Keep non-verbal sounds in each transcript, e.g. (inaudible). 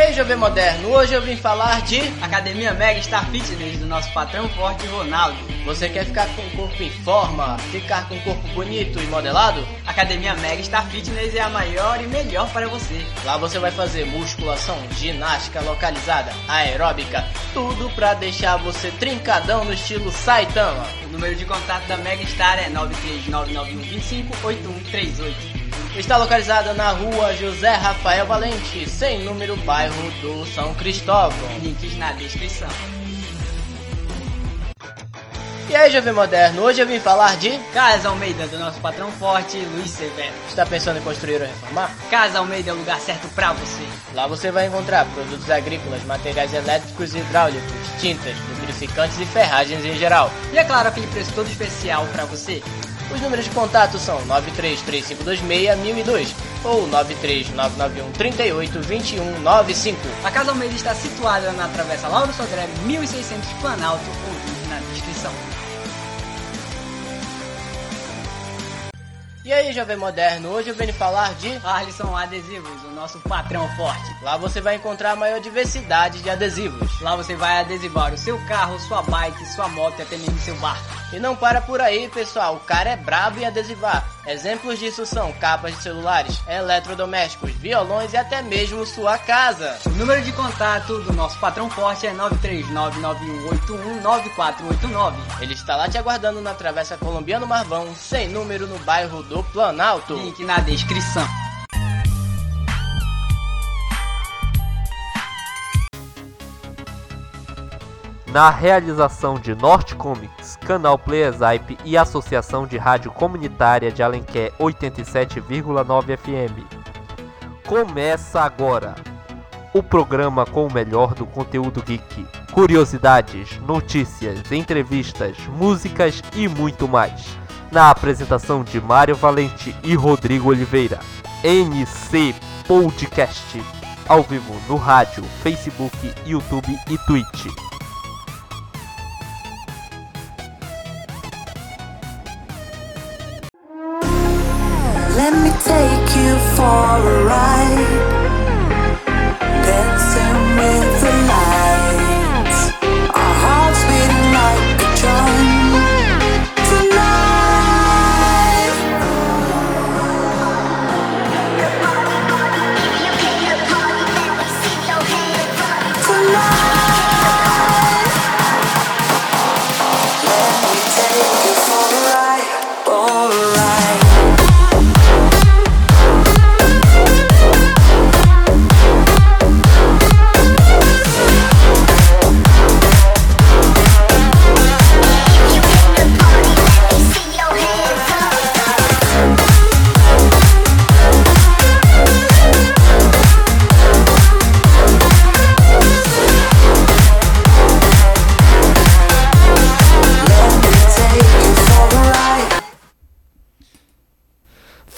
aí, Jovem Moderno? Hoje eu vim falar de Academia Mega Star Fitness do nosso patrão forte Ronaldo. Você quer ficar com o corpo em forma, ficar com o corpo bonito e modelado? Academia Mega Star Fitness é a maior e melhor para você. Lá você vai fazer musculação, ginástica localizada, aeróbica, tudo pra deixar você trincadão no estilo Saitama. O número de contato da Mega Star é 93991258138. Está localizada na rua José Rafael Valente, sem número, bairro do São Cristóvão. Links na descrição. E aí, Jovem Moderno, hoje eu vim falar de... Casa Almeida do nosso patrão forte Luiz Severo. Está pensando em construir ou reformar? Casa Almeida é o lugar certo pra você. Lá você vai encontrar produtos agrícolas, materiais elétricos e hidráulicos, tintas, lubrificantes e ferragens em geral. E é claro, aquele preço todo especial pra você. Os números de contato são 933526002 ou 93991382195. A Casa Almeida está situada na Travessa Lauro Sodré 1600 Planalto, ou link na descrição. E aí, Jovem Moderno, hoje eu venho falar de... Arlisson Adesivos, o nosso patrão forte. Lá você vai encontrar a maior diversidade de adesivos. Lá você vai adesivar o seu carro, sua bike, sua moto e até mesmo seu barco. E não para por aí, pessoal. O cara é brabo em adesivar. Exemplos disso são capas de celulares, eletrodomésticos, violões e até mesmo sua casa. O número de contato do nosso patrão forte é 93991819489. Ele está lá te aguardando na Travessa Colombiano Marvão, sem número no bairro do Planalto. Link na descrição. Na realização de Norte Comics, Canal Playerzype e Associação de Rádio Comunitária de Alenquer 87,9 FM. Começa agora o programa com o melhor do conteúdo geek, curiosidades, notícias, entrevistas, músicas e muito mais. Na apresentação de Mário Valente e Rodrigo Oliveira. NC Podcast. Ao vivo no rádio, Facebook, YouTube e Twitch. For a ride.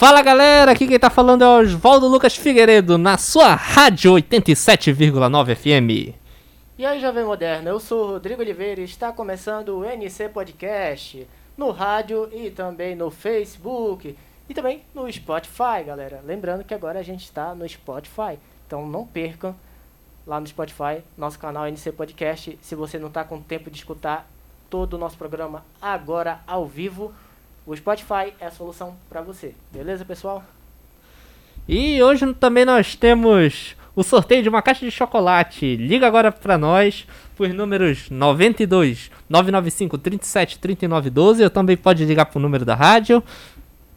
Fala galera, aqui quem tá falando é Oswaldo Lucas Figueiredo, na sua rádio 87,9 FM. E aí, Jovem Moderno, eu sou o Rodrigo Oliveira e está começando o NC Podcast no rádio e também no Facebook e também no Spotify, galera. Lembrando que agora a gente está no Spotify, então não percam lá no Spotify, nosso canal NC Podcast. Se você não está com tempo de escutar todo o nosso programa agora ao vivo, o Spotify é a solução para você. Beleza, pessoal? E hoje também nós temos o sorteio de uma caixa de chocolate. Liga agora pra nós por números 92 995 37 39 12 ou também pode ligar pro número da rádio.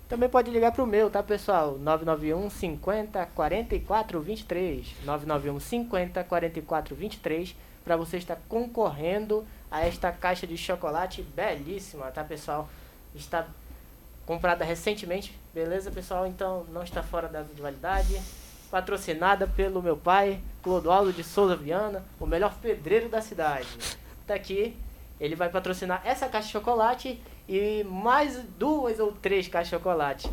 Também pode ligar pro meu, tá, pessoal? 991 50 44 23. 991 50 44 23 para você estar concorrendo a esta caixa de chocolate belíssima, tá, pessoal? Está comprada recentemente, beleza, pessoal? Então não está fora da validade. Patrocinada pelo meu pai, Clodoaldo de Souza Viana, o melhor pedreiro da cidade. Tá aqui, ele vai patrocinar essa caixa de chocolate e mais duas ou três caixas de chocolate.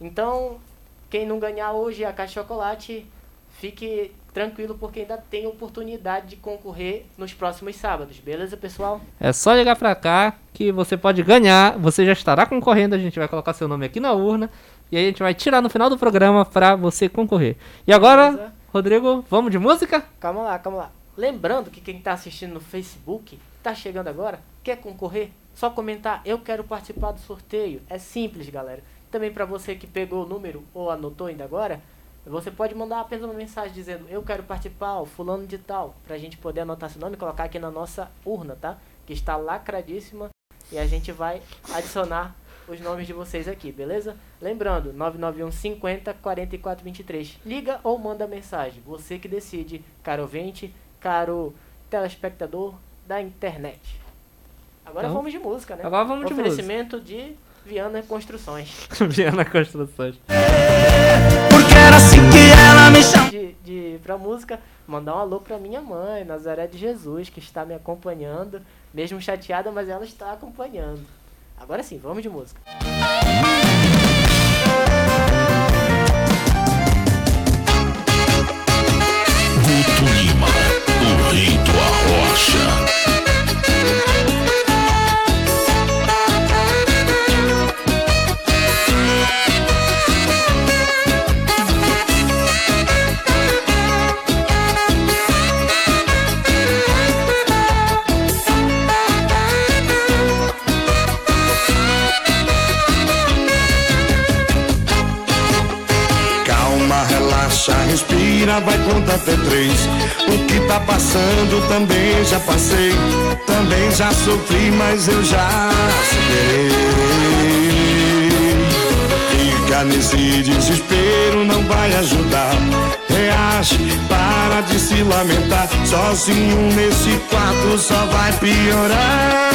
Então, quem não ganhar hoje a caixa de chocolate, fique tranquilo porque ainda tem oportunidade de concorrer nos próximos sábados, beleza, pessoal? É só ligar pra cá que você pode ganhar, você já estará concorrendo, a gente vai colocar seu nome aqui na urna e aí a gente vai tirar no final do programa pra você concorrer. E agora, Beleza? Rodrigo, vamos de música? Calma lá, calma lá. Lembrando que quem tá assistindo no Facebook, tá chegando agora, quer concorrer? Só comentar, eu quero participar do sorteio. É simples, galera. Também para você que pegou o número ou anotou ainda agora, você pode mandar apenas uma mensagem dizendo eu quero participar, o fulano de tal, pra gente poder anotar seu nome e colocar aqui na nossa urna, tá? Que está lacradíssima e a gente vai adicionar os nomes de vocês aqui, beleza? Lembrando, 991 50 44 23. Liga ou manda mensagem. Você que decide, caro ouvinte, caro telespectador da internet. Agora Então, vamos de música, né? agora vamos de Oferecimento de Viana Construções. (laughs) Viana Construções. De, de pra música, mandar um alô pra minha mãe, Nazaré de Jesus, que está me acompanhando, mesmo chateada, mas ela está acompanhando. Agora sim, vamos de música. Guto respira, vai contar até três. O que tá passando também já passei. Também já sofri, mas eu já superei. Fica nesse desespero, não vai ajudar. Reage, para de se lamentar. Sozinho nesse quarto só vai piorar.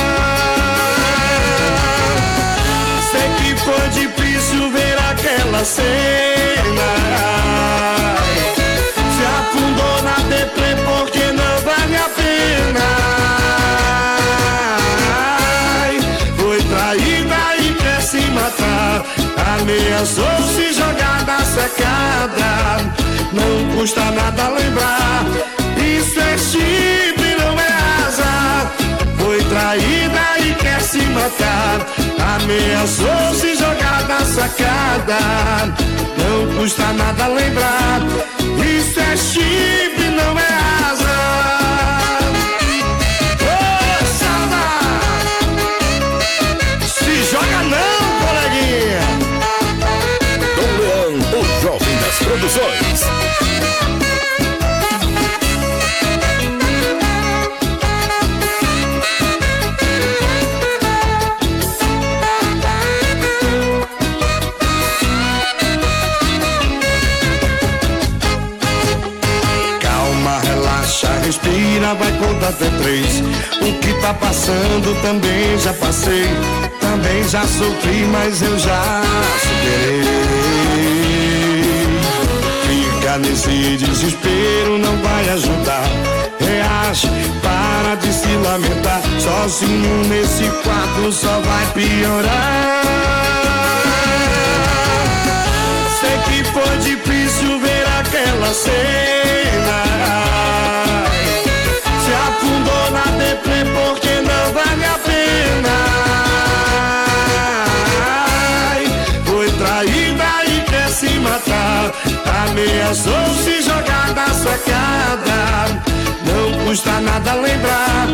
Sei que foi difícil ver aquela cena. Porque não vale a pena. Foi traída e quer se matar. Ameaçou se jogar da sacada. Não custa nada lembrar. Isso é chifre, não é asa. Foi traída e quer se matar. Ameaçou se jogar da sacada. Não custa nada lembrar. Isso é chifre, não é asa. Ô, Sandra! Se joga não, coleguinha! Dom Leão, o jovem das produções. Vai contar até três. O que tá passando também já passei. Também já sofri, mas eu já superei. Fica nesse desespero, não vai ajudar. Reage, para de se lamentar. Sozinho nesse quarto só vai piorar. Sei que foi difícil ver aquela cena. Ameaçou se jogar da sacada. Não custa nada lembrar.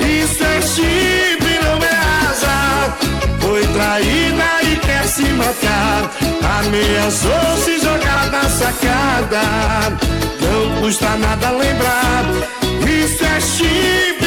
Isso é chifre, não é asa. Foi traída e quer se matar. Ameaçou se jogar da sacada. Não custa nada lembrar. Isso é chifre,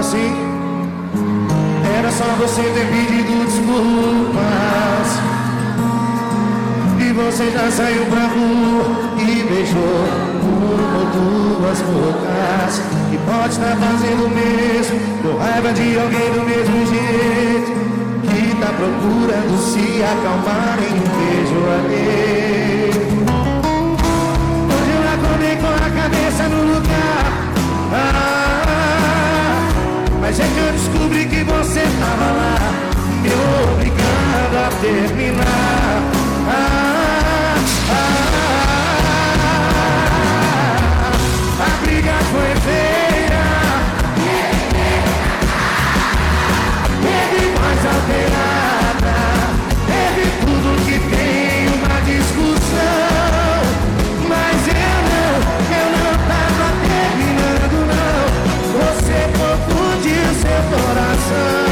assim. Era só você ter pedido desculpas. que você já saiu pra rua e beijou uma ou duas bocas. E pode estar fazendo o mesmo, com raiva de alguém do mesmo jeito. Que tá procurando se acalmar em um beijo alheio. Mas é que eu descobri que você tava lá, me obrigando a terminar. Ah, ah, coração.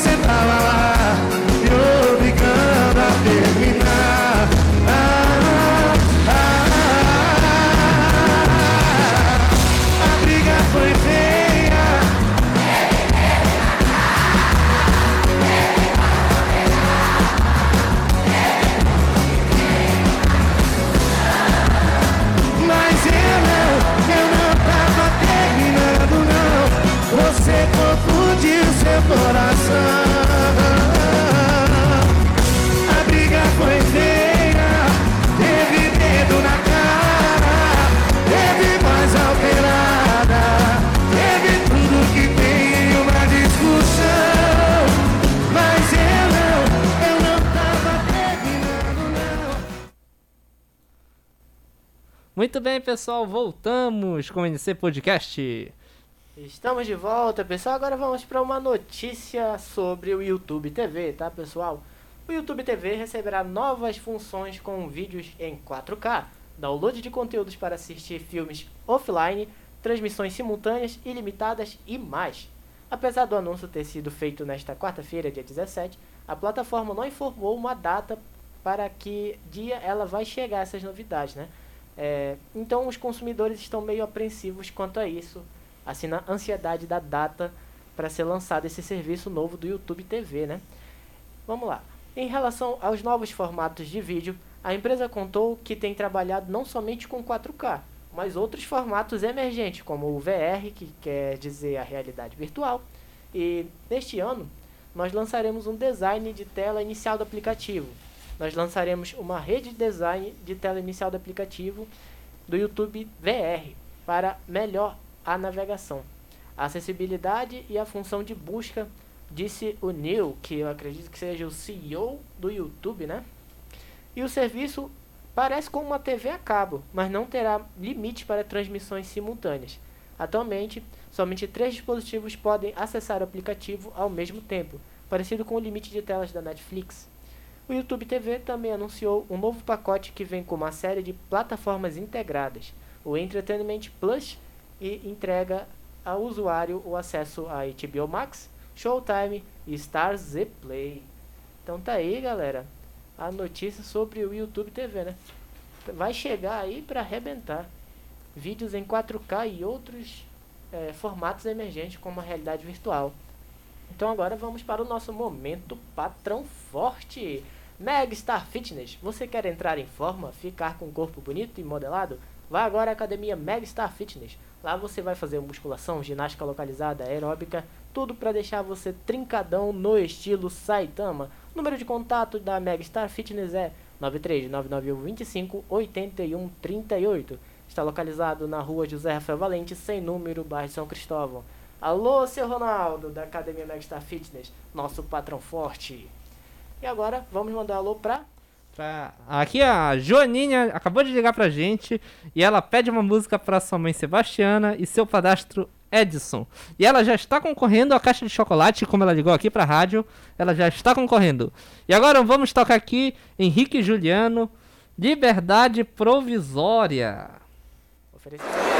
Você tava lá, confundiu seu coração. A briga foi feia Teve dedo na cara Teve voz alterada Teve tudo que tem em uma discussão. Mas eu não, eu não tava terminando não. Muito bem, pessoal, voltamos com o NC Podcast. Estamos de volta, pessoal. Agora vamos para uma notícia sobre o YouTube TV, tá, pessoal? O YouTube TV receberá novas funções com vídeos em 4K, download de conteúdos para assistir filmes offline, transmissões simultâneas, ilimitadas e mais. Apesar do anúncio ter sido feito nesta quarta-feira, dia 17, a plataforma não informou uma data para que dia ela vai chegar essas novidades, né? É, então os consumidores estão meio apreensivos quanto a isso, assim na ansiedade da data para ser lançado esse serviço novo do YouTube TV, né? Vamos lá. Em relação aos novos formatos de vídeo, a empresa contou que tem trabalhado não somente com 4K, mas outros formatos emergentes, como o VR, que quer dizer a realidade virtual. E neste ano, nós lançaremos um design de tela inicial do aplicativo. Nós lançaremos uma rede de design de tela inicial do aplicativo do YouTube VR para melhor a navegação, a acessibilidade e a função de busca, disse o Neil, que eu acredito que seja o CEO do YouTube, né? E o serviço parece com uma TV a cabo, mas não terá limite para transmissões simultâneas. Atualmente, somente três dispositivos podem acessar o aplicativo ao mesmo tempo, parecido com o limite de telas da Netflix. O YouTube TV também anunciou um novo pacote que vem com uma série de plataformas integradas, o Entertainment Plus, e entrega ao usuário o acesso a HBO Max, Showtime e Stars Z Play. Então tá aí, galera, a notícia sobre o YouTube TV, né? Vai chegar aí para arrebentar. Vídeos em 4K e outros eh, formatos emergentes como a realidade virtual. Então agora vamos para o nosso momento patrão forte. Megastar Fitness. Você quer entrar em forma, ficar com um corpo bonito e modelado? Vá agora à academia Megastar Fitness. Lá você vai fazer musculação, ginástica localizada, aeróbica, tudo para deixar você trincadão no estilo Saitama. O número de contato da Megastar Fitness é 93991258138. Está localizado na rua José Rafael Valente, sem número, bairro São Cristóvão. Alô, seu Ronaldo, da Academia Megastar Fitness, nosso patrão forte. E agora, vamos mandar alô pra... Pra... Aqui a Joaninha acabou de ligar pra gente e ela pede uma música pra sua mãe Sebastiana e seu padastro Edson. E ela já está concorrendo à caixa de chocolate, como ela ligou aqui pra rádio, ela já está concorrendo. E agora vamos tocar aqui Henrique Juliano, Liberdade Provisória. Oferecimento.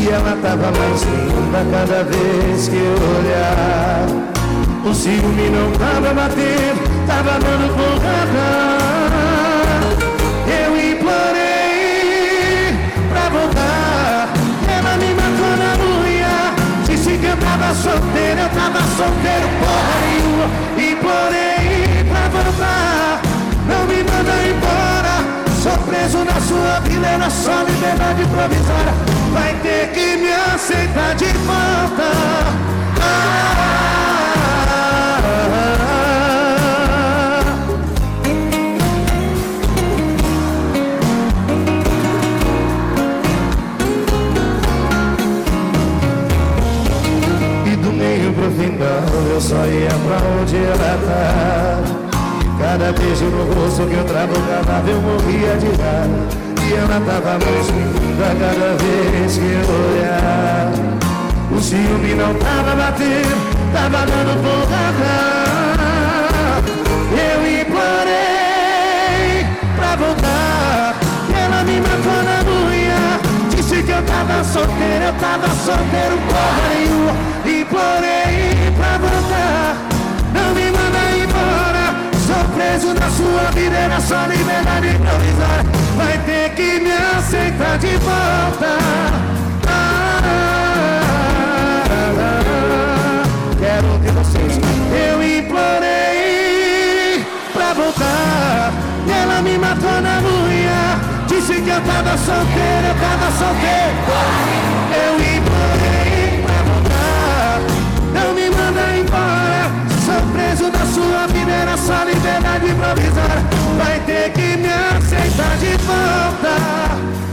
E ela tava mais linda cada vez que eu olhava O ciúme não tava batendo, tava dando porrada sua vida, é na sua liberdade provisória. Vai ter que me aceitar de volta. Ah, E do meio pro final eu só ia pra onde ela tá. Cada beijo no rosto que eu trabalhava eu morria de raiva E ela tava mais linda cada vez que eu olhava O ciúme não tava batendo, tava dando porrada Eu implorei pra voltar ela me matou na unha. Disse que eu tava solteiro, eu tava solteiro porra nenhuma. Implorei pra voltar Preso na sua vida e na sua liberdade provisória Vai ter que me aceitar de volta. Ah, ah, ah, Quero ouvir vocês. Eu implorei pra voltar. E ela me matou na unha. Disse que eu tava solteiro, eu tava solteiro. Eu implorei Sou preso da sua vida, era só liberdade provisória Vai ter que me aceitar de volta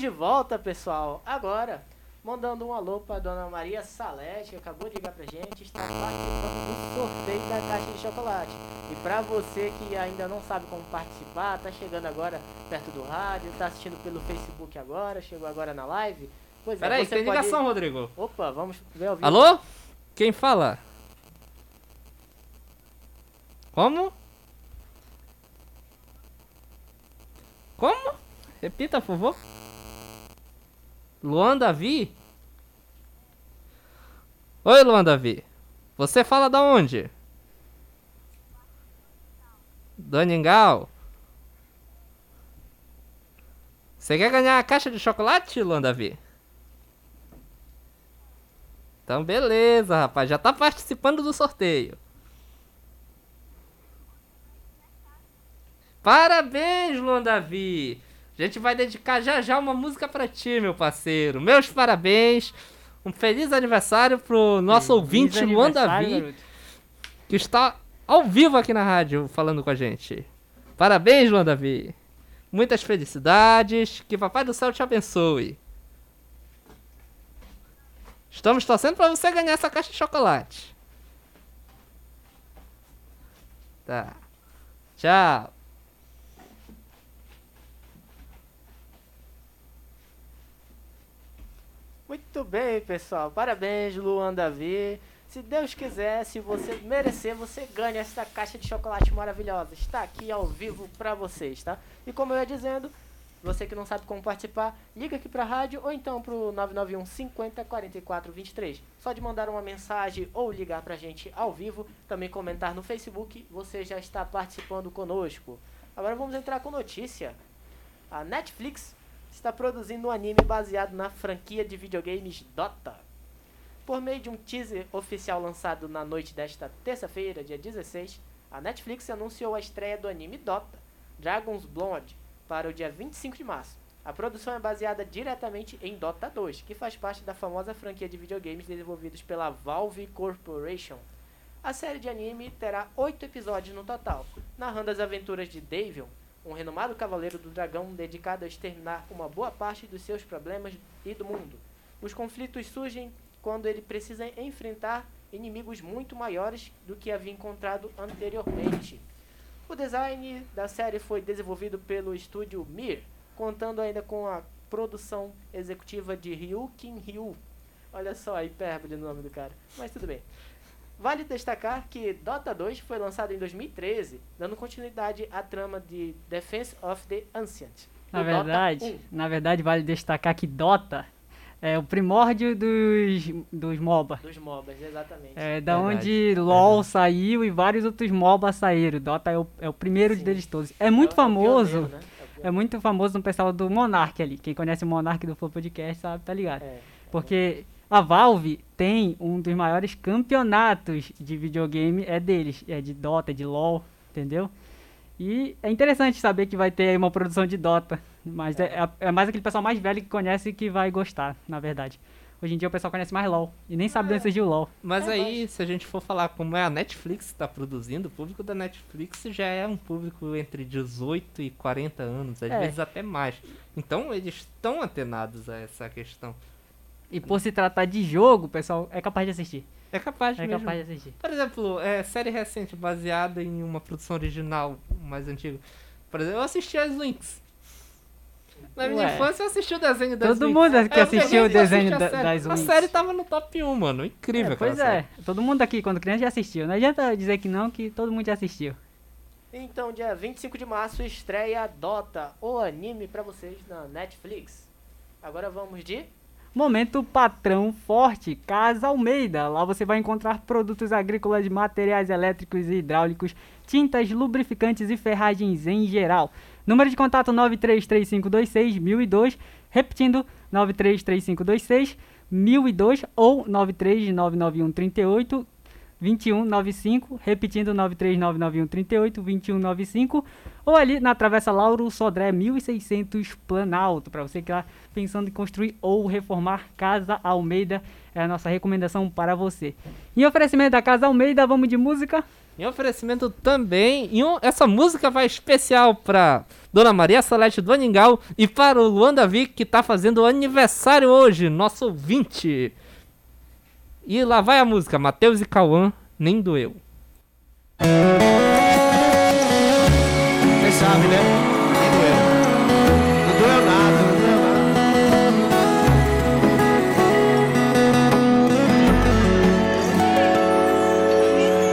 estamos de volta, pessoal. Agora, mandando um alô para dona Maria Salete, que acabou de ligar pra gente, está participando do sorteio da caixa de chocolate. E para você que ainda não sabe como participar, tá chegando agora perto do rádio, tá assistindo pelo Facebook agora, chegou agora na live. Pois é, Peraí, tem pode- ligação, Rodrigo. Opa, vamos ver ao vivo. Alô? Quem fala? Como? Como? Repita, por favor. Luan Davi? Oi, Luan Davi. Você fala da onde? Do Aningal. Você quer ganhar a caixa de chocolate, Luan Davi? Então, beleza, rapaz. Já tá participando do sorteio. Parabéns, Luan Davi. A gente vai dedicar já já uma música pra ti, meu parceiro. Meus parabéns. Um feliz aniversário pro nosso Feliz ouvinte, Luan Davi, que está ao vivo aqui na rádio falando com a gente. Parabéns, Luan Davi. Muitas felicidades. Que Papai do Céu te abençoe. Estamos torcendo pra você ganhar essa caixa de chocolate. Tá. Tchau. Muito bem, pessoal. Parabéns, Luan Davi. Se Deus quiser, se você merecer, você ganha essa caixa de chocolate maravilhosa. Está aqui ao vivo pra vocês, tá? E como eu ia dizendo, você que não sabe como participar, liga aqui pra rádio ou então pro 991 50 44 23. Só de mandar uma mensagem ou ligar pra gente ao vivo, também comentar no Facebook, você já está participando conosco. Agora vamos entrar com notícia. A Netflix está produzindo um anime baseado na franquia de videogames Dota. Por meio de um teaser oficial lançado na noite desta terça-feira, dia 16, a Netflix anunciou a estreia do anime Dota, Dragon's Blood, para o dia 25 de março. A produção é baseada diretamente em Dota 2, que faz parte da famosa franquia de videogames desenvolvidos pela Valve Corporation. A série de anime terá oito episódios no total, narrando as aventuras de Davion, um renomado cavaleiro do dragão dedicado a exterminar uma boa parte dos seus problemas e do mundo. Os conflitos surgem quando ele precisa enfrentar inimigos muito maiores do que havia encontrado anteriormente. O design da série foi desenvolvido pelo estúdio Mir, contando ainda com a produção executiva de Ryu Kim Ryu. Olha só a hipérbole no nome do cara, mas tudo bem. Vale destacar que Dota 2 foi lançado em 2013, dando continuidade à trama de Defense of the Ancient. Na verdade, 1. na verdade, vale destacar que Dota é o primórdio dos, dos MOBA. Dos MOBAs, exatamente. É da Verdade, onde LoL saiu e vários outros MOBA saíram. Dota é o, é o primeiro Sim. deles todos. É muito É famoso. pioneiro, né? É É muito famoso no pessoal do Monark ali. Quem conhece o Monark do Flow Podcast sabe, tá ligado? É. Porque a Valve tem um dos maiores campeonatos de videogame, é deles. É de Dota, é de LoL, entendeu? E é interessante saber que vai ter aí uma produção de Dota. Mas é, é- é mais aquele pessoal mais velho que conhece que vai gostar, na verdade. Hoje em dia o pessoal conhece mais LoL. E nem sabe de onde surgiu o LoL. Mas É, aí, se a gente for falar como é a Netflix que está produzindo, o público da Netflix já é um público entre 18 e 40 anos, às É. vezes até mais. Então eles estão antenados a essa questão. E por se tratar de jogo, o pessoal é capaz de assistir. É capaz É mesmo. capaz de assistir. Por exemplo, é, série recente baseada em uma produção original mais antiga. Por exemplo, eu assisti as Links. Na minha Ué. infância eu assisti o desenho das Todo Lynx. mundo Aí que assistiu o desenho a da- das A Lynx. série tava no top 1, mano. Incrível É, pois série. é, todo mundo aqui, quando criança, já assistiu. Não adianta dizer que não, que todo mundo já assistiu. Então, dia 25 de março estreia Dota, o anime pra vocês na Netflix. Agora vamos de Momento Patrão Forte, Casa Almeida. Lá você vai encontrar produtos agrícolas, materiais elétricos e hidráulicos, tintas, lubrificantes e ferragens em geral. Número de contato 933526 1002, repetindo 933526 1002 ou 9399138 2195, repetindo 9399138 2195, ou ali na Travessa Lauro Sodré 1600 Planalto, para você que está pensando em construir ou reformar Casa Almeida, é a nossa recomendação para você. Em oferecimento da Casa Almeida, vamos de música. Em oferecimento também, e um- essa música vai especial pra Dona Maria Salete do Aningal e para o Luan Davi, que tá fazendo aniversário hoje, nosso ouvinte. E lá vai a música, Matheus e Cauã, nem doeu. Vocês sabem, né? Nem doeu. Não doeu nada, não doeu nada.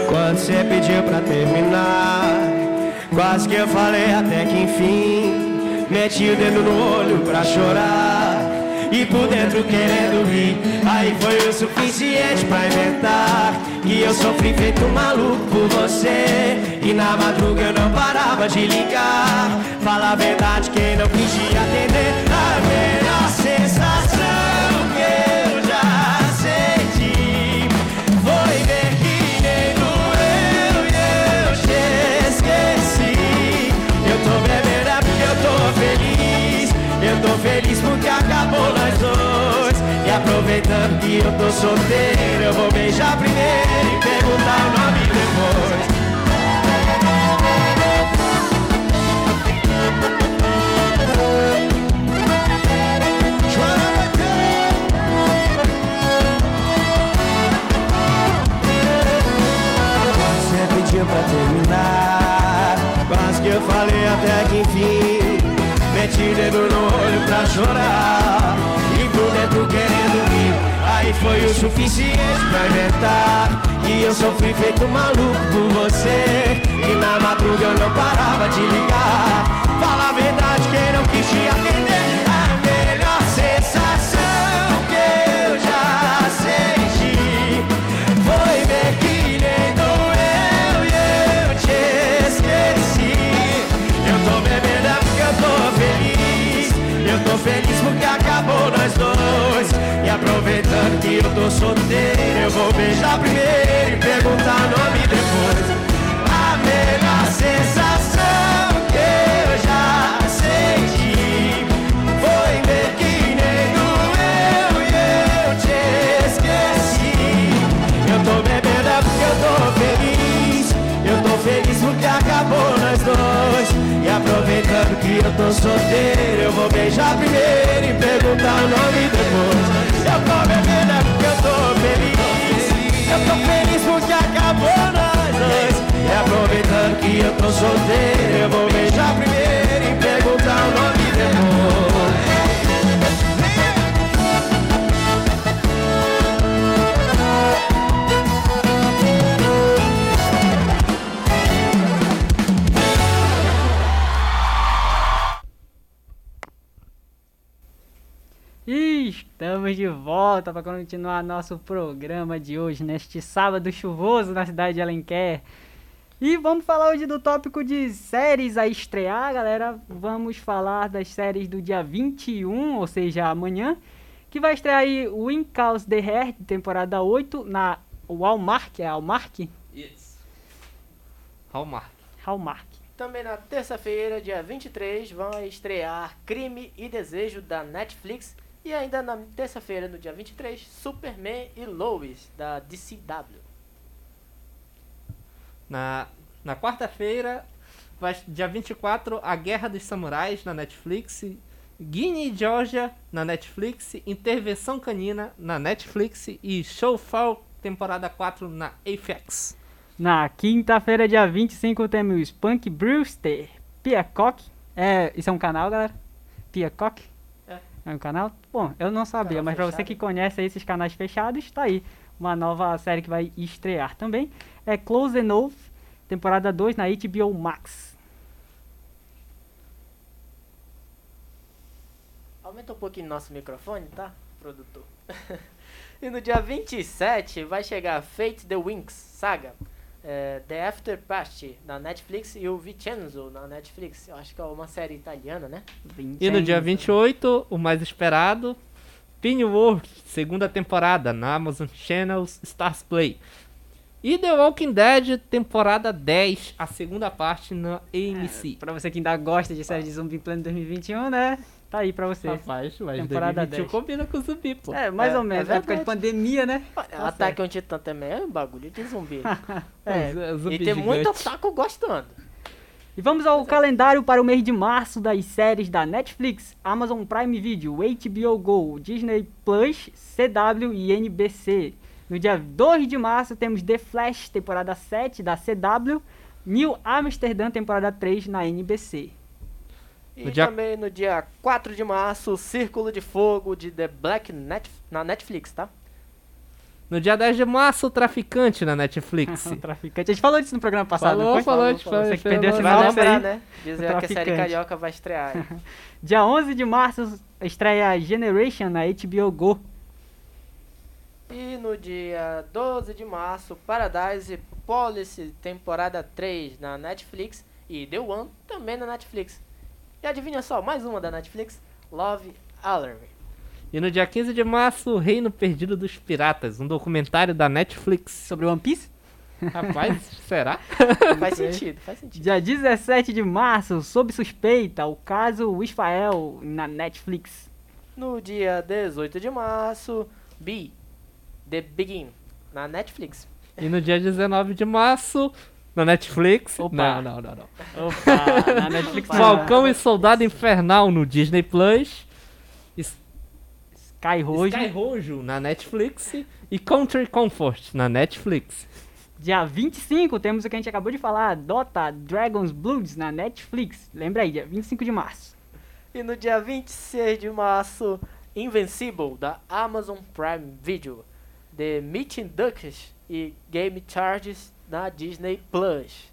Quando você pediu pra terminar, quase que eu falei até que enfim. Meti o dedo no olho pra chorar e por dentro querendo rir. Aí foi o suficiente pra inventar que eu sofri feito maluco por você. E na madruga eu não parava de ligar. Fala a verdade, quem não te atender. Aproveitando que eu tô solteiro, eu vou beijar primeiro e perguntar o nome depois. Você pediu pra terminar Quase que eu falei até que enfim Meti o dedo no olho pra chorar. E por dentro querendo rir E foi o suficiente pra inventar E eu sofri feito maluco por você. E na madruga eu não parava de ligar. Fala a verdade, quem não quis te atender tô solteiro Eu vou beijar primeiro e perguntar nome depois. A melhor sensação que eu já senti. Foi ver que nem doeu e eu te esqueci. Eu tô bebendo é porque eu tô feliz. Eu tô feliz porque acabou que eu tô solteiro Eu vou beijar primeiro e perguntar o nome depois. Eu tô bebendo é porque eu tô feliz. Eu tô feliz porque acabou nós dois. E aproveitando que eu tô solteiro Eu vou beijar primeiro Estamos de volta para continuar nosso programa de hoje, neste sábado chuvoso na cidade de Alenquer. E vamos falar hoje do tópico de séries a estrear, galera. Vamos falar das séries do dia 21, ou seja, amanhã, que vai estrear aí o Wincaus The Hair, temporada 8, na Walmart, é Hallmark? Isso. Hallmark. Hallmark. Também na terça-feira, dia 23, vão estrear Crime e Desejo da Netflix. E ainda na terça-feira, no dia 23, Superman e Lois da DCW. Na, na quarta-feira, vai- dia 24, A Guerra dos Samurais na Netflix. Guinea e Georgia na Netflix. Intervenção Canina na Netflix. E Showfall temporada 4 na AFX. Na quinta-feira, dia 25, temos Punk Brewster, Peacock. É, isso é um canal, galera? Peacock? É. Um canal? Bom, eu não sabia, Canal mas pra você que conhece esses canais fechados, tá aí. Uma nova série que vai estrear também. É Close Enough, temporada 2 na HBO Max. Aumenta um pouquinho nosso microfone, tá, produtor? (laughs) e no dia 27 vai chegar Fate the Winx Saga, é, The After Party na Netflix e o Vincenzo na Netflix. Eu acho que é uma série italiana, né? E no dia Vincenzo. 28, o mais esperado, Pennyworth, segunda temporada na Amazon Channels Stars Play. E The Walking Dead, temporada 10, a segunda parte na AMC. Pra você que ainda gosta de série de zumbi em pleno 2021, né? Tá aí pra você. Rapaz, mas Temporada 2021 10. combina com zumbi, pô. É, mais É, ou menos, é na época de pandemia, né? Ataque on Titan também é um bagulho de zumbi. (laughs) É. Z- zumbi e tem muito gigante. otaku gostando. E vamos ao calendário para o mês de março das séries da Netflix, Amazon Prime Video, HBO Go, Disney Plus, CW e NBC. No dia 2 de março temos The Flash, temporada 7 da CW, New Amsterdã, temporada 3 na NBC. E dia- também no dia 4 de março, Círculo de Fogo de The Black Net na Netflix, tá? No dia 10 de março, o Traficante na Netflix. O (laughs) traficante. A gente falou disso no programa passado, Falou, falou, a gente falou, Você que perdeu esse Vai negócio lembrar, aí. né? Dizer que a série carioca vai estrear. (laughs) Dia 11 de março estreia Generation na HBO Go. E no dia 12 de março, Paradise Policy, temporada 3 na Netflix. E The One também na Netflix. E adivinha só, mais uma da Netflix, Love Alarm. E no dia 15 de março, o Reino Perdido dos Piratas, um documentário da Netflix. Sobre One Piece? (laughs) Rapaz, será? (laughs) Faz sentido, faz sentido. Dia 17 de março, sob suspeita, o caso Isfael na Netflix. No dia 18 de março, B, The Begin, na Netflix. E no dia 19 de março, na Netflix. Opa. Não, não, não, não. Opa, na (laughs) Netflix. Falcão e Soldado Infernal no Disney Plus. Sky Rojo. Sky Rojo na Netflix. E Country Comfort na Netflix. Dia 25 temos o que a gente acabou de falar, Dota Dragon's Bloods na Netflix. Lembra aí, dia 25 de março. E no dia 26 de março, Invincible da Amazon Prime Video, The Meeting Ducks e Game Charges da Disney Plus.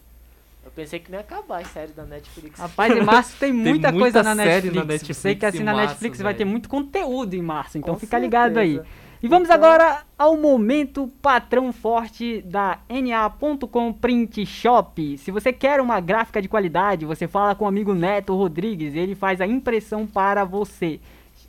Eu pensei que não ia acabar as séries da Netflix. Rapaz, em março tem (laughs) muita, muita coisa na série Netflix. na Netflix Você que em assina a março, Netflix vai ter muito conteúdo em março, então Com fica ligado aí. certeza. E vamos Então- agora ao momento patrão forte da NA.com Print Shop. Se você quer uma gráfica de qualidade, você fala com o amigo Neto Rodrigues, ele faz a impressão para você.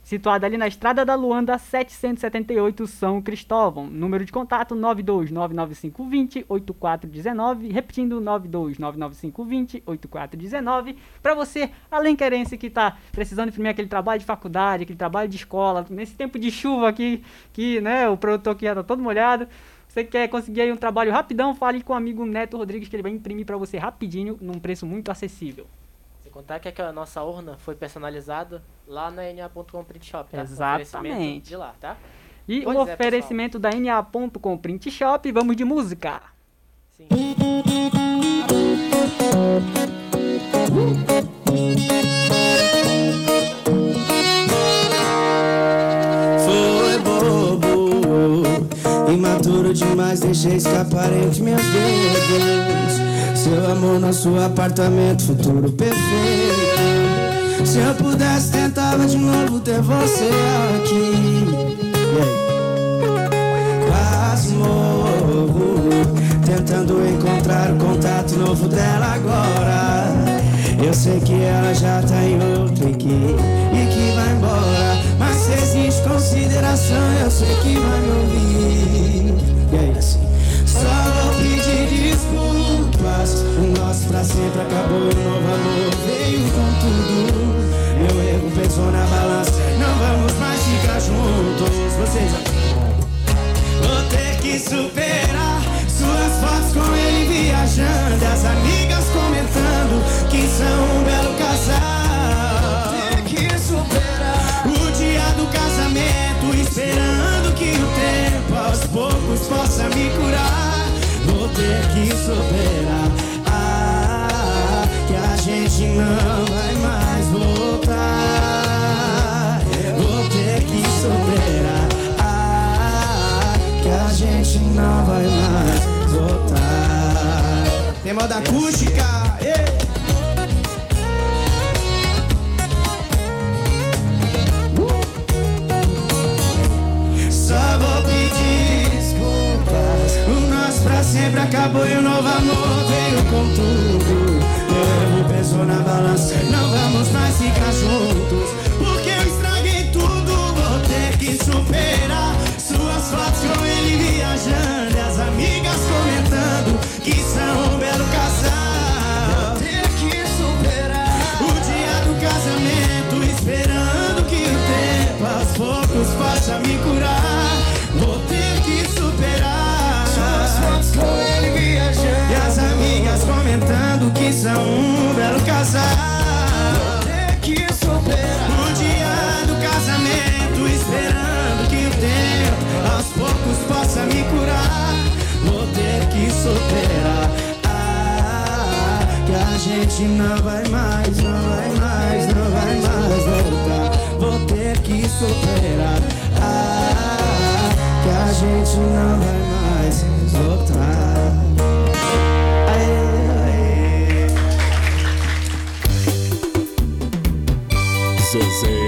Situado ali na Estrada da Luanda, 778 São Cristóvão. Número de contato 92995208419, repetindo 92995208419, para você, alenquerense que tá precisando imprimir aquele trabalho de faculdade, aquele trabalho de escola, nesse tempo de chuva aqui, que, né, o produtor aqui já tá todo molhado. Você quer conseguir aí um trabalho rapidão, fale com o amigo Neto Rodrigues que ele vai imprimir para você rapidinho, num preço muito acessível. Contar que a nossa urna foi personalizada lá na NA.com Print Shop, tá? Exatamente. De lá, tá? E Pois o é, oferecimento da NA.com Print Shop, vamos de música. Sim. Foi bobo, imaturo demais, deixei escapar entre meus dedos. Seu amor, nosso apartamento, futuro perfeito. Se eu pudesse, tentava de novo ter você aqui. Quase morro, tentando encontrar o contato novo dela agora. Eu sei que ela já tá em outro e que, e que vai embora. Mas se existe consideração, eu sei que vai me ouvir. E aí, assim? Só desculpas. O nosso pra sempre acabou o novo amor veio com tudo. Meu erro pesou na balança, não vamos mais ficar juntos. Vocês Vou ter que superar suas fotos com ele viajando, as amigas comentando que são um belo casal. Ter que superar o dia do casamento, esperando que o tempo aos poucos possa me curar. Vou ter que superar não vai mais voltar. Tem moda acústica. ê! Só vou pedir desculpas. O nosso pra sempre acabou e o novo amor veio com tudo. Meu erro pesou na balança. Não vamos mais ficar juntos. Porque eu estraguei tudo. Vou ter que superar. Suas fotos viajando. As amigas comentando que são um belo casal. Vou ter que superar. O dia do casamento. Esperando que o tempo aos poucos possa me curar. Vou ter que superar. Fotos com ele viajando. E as amigas comentando que são um belo casal. Superar. Ah, que a gente não vai mais, não vai mais, não vai mais voltar. Vou ter que superar. Ah, que a gente não vai mais voltar. Aê, aê. Zezé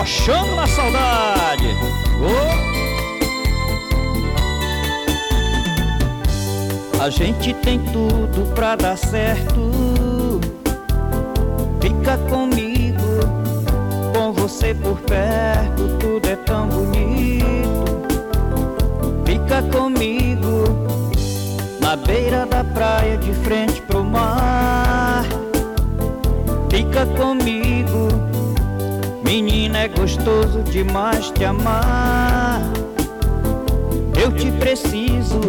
Mike, arrochando na saudade. A gente tem tudo pra dar certo. Fica comigo, com você por perto, tudo é tão bonito. Fica comigo, na beira da praia, de frente pro mar. Fica comigo, menina, é gostoso demais te amar. Eu te preciso,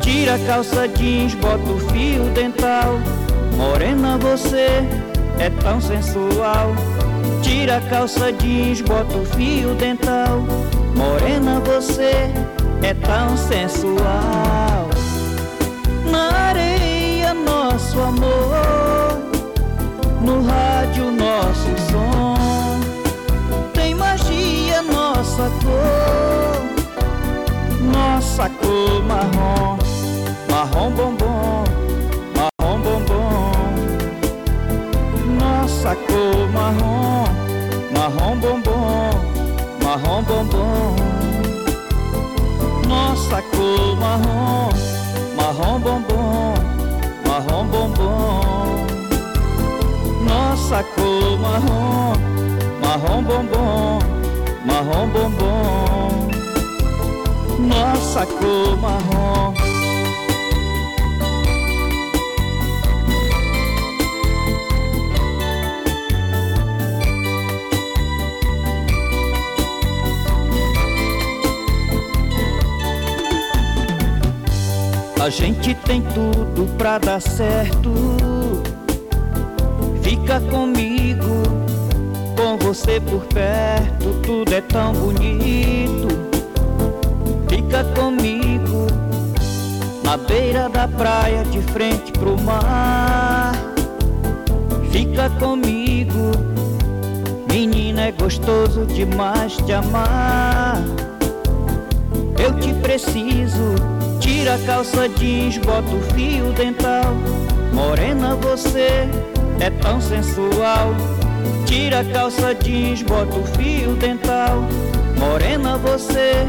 tira a calça jeans, bota o fio dental. Morena, você é tão sensual. Tira a calça jeans, bota o fio dental. Morena, você é tão sensual. Na areia, nosso amor, no rádio nosso som. Nossa cor, marrom, marrom bombom, marrom bombom. Nossa cor marrom, marrom bombom, marrom bombom. Nossa cor marrom, marrom bombom, marrom bombom. Nossa cor marrom, marrom bombom, marrom bombom. Nossa cor marrom. A gente tem tudo pra dar certo. Fica comigo, com você por perto, tudo é tão bonito. Fica comigo, na beira da praia, de frente pro mar. Fica comigo, menina, é gostoso demais te amar. Eu te preciso. Tira a calça jeans, bota o fio dental. Morena, você é tão sensual. Tira a calça jeans, bota o fio dental. Morena, você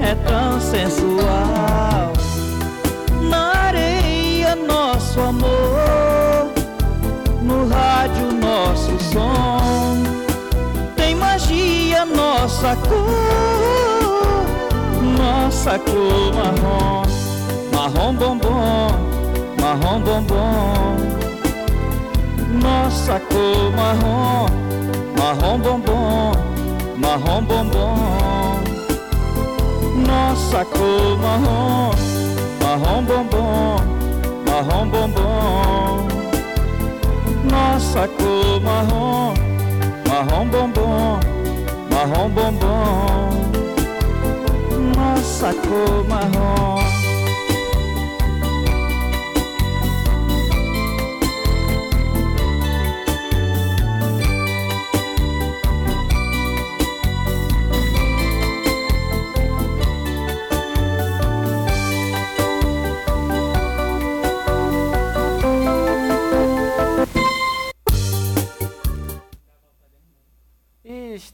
é tão sensual. Na areia, nosso amor. No rádio, nosso som. Tem magia, nossa cor nossa cor marrom, marrom bombom, marrom bombom. Nossa cor marrom, marrom bombom, marrom bombom. Nossa cor marrom, marrom bombom, marrom bombom. Nossa cor marrom, marrom bombom, marrom bombom nossa cor marrom.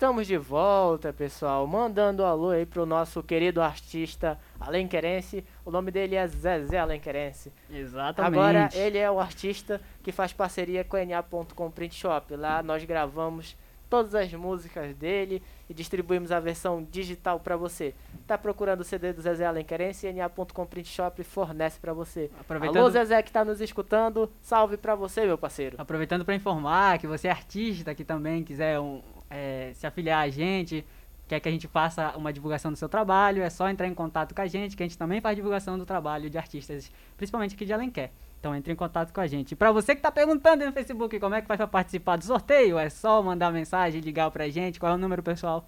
Estamos de volta, pessoal. Mandando um alô aí pro nosso querido artista alenquerense. O nome dele é Zezé Alenquerense. Exatamente. Agora, ele é o artista que faz parceria com a NA.com Print Shop. Lá nós gravamos todas as músicas dele e distribuímos a versão digital para você. Tá procurando o CD do Zezé Alenquerense? NA.com Print Shop fornece para você. Aproveitando- Alô, Zezé que tá nos escutando. Salve para você, meu parceiro. Aproveitando para informar que você é artista que também quiser um, é, se afiliar a gente, quer que a gente faça uma divulgação do seu trabalho, é só entrar em contato com a gente, que a gente também faz divulgação do trabalho de artistas, principalmente aqui de Alenquer. Então entre em contato com a gente. Pra você que tá perguntando no Facebook como é que faz pra participar do sorteio, é só mandar mensagem, ligar pra gente. Qual é o número, pessoal?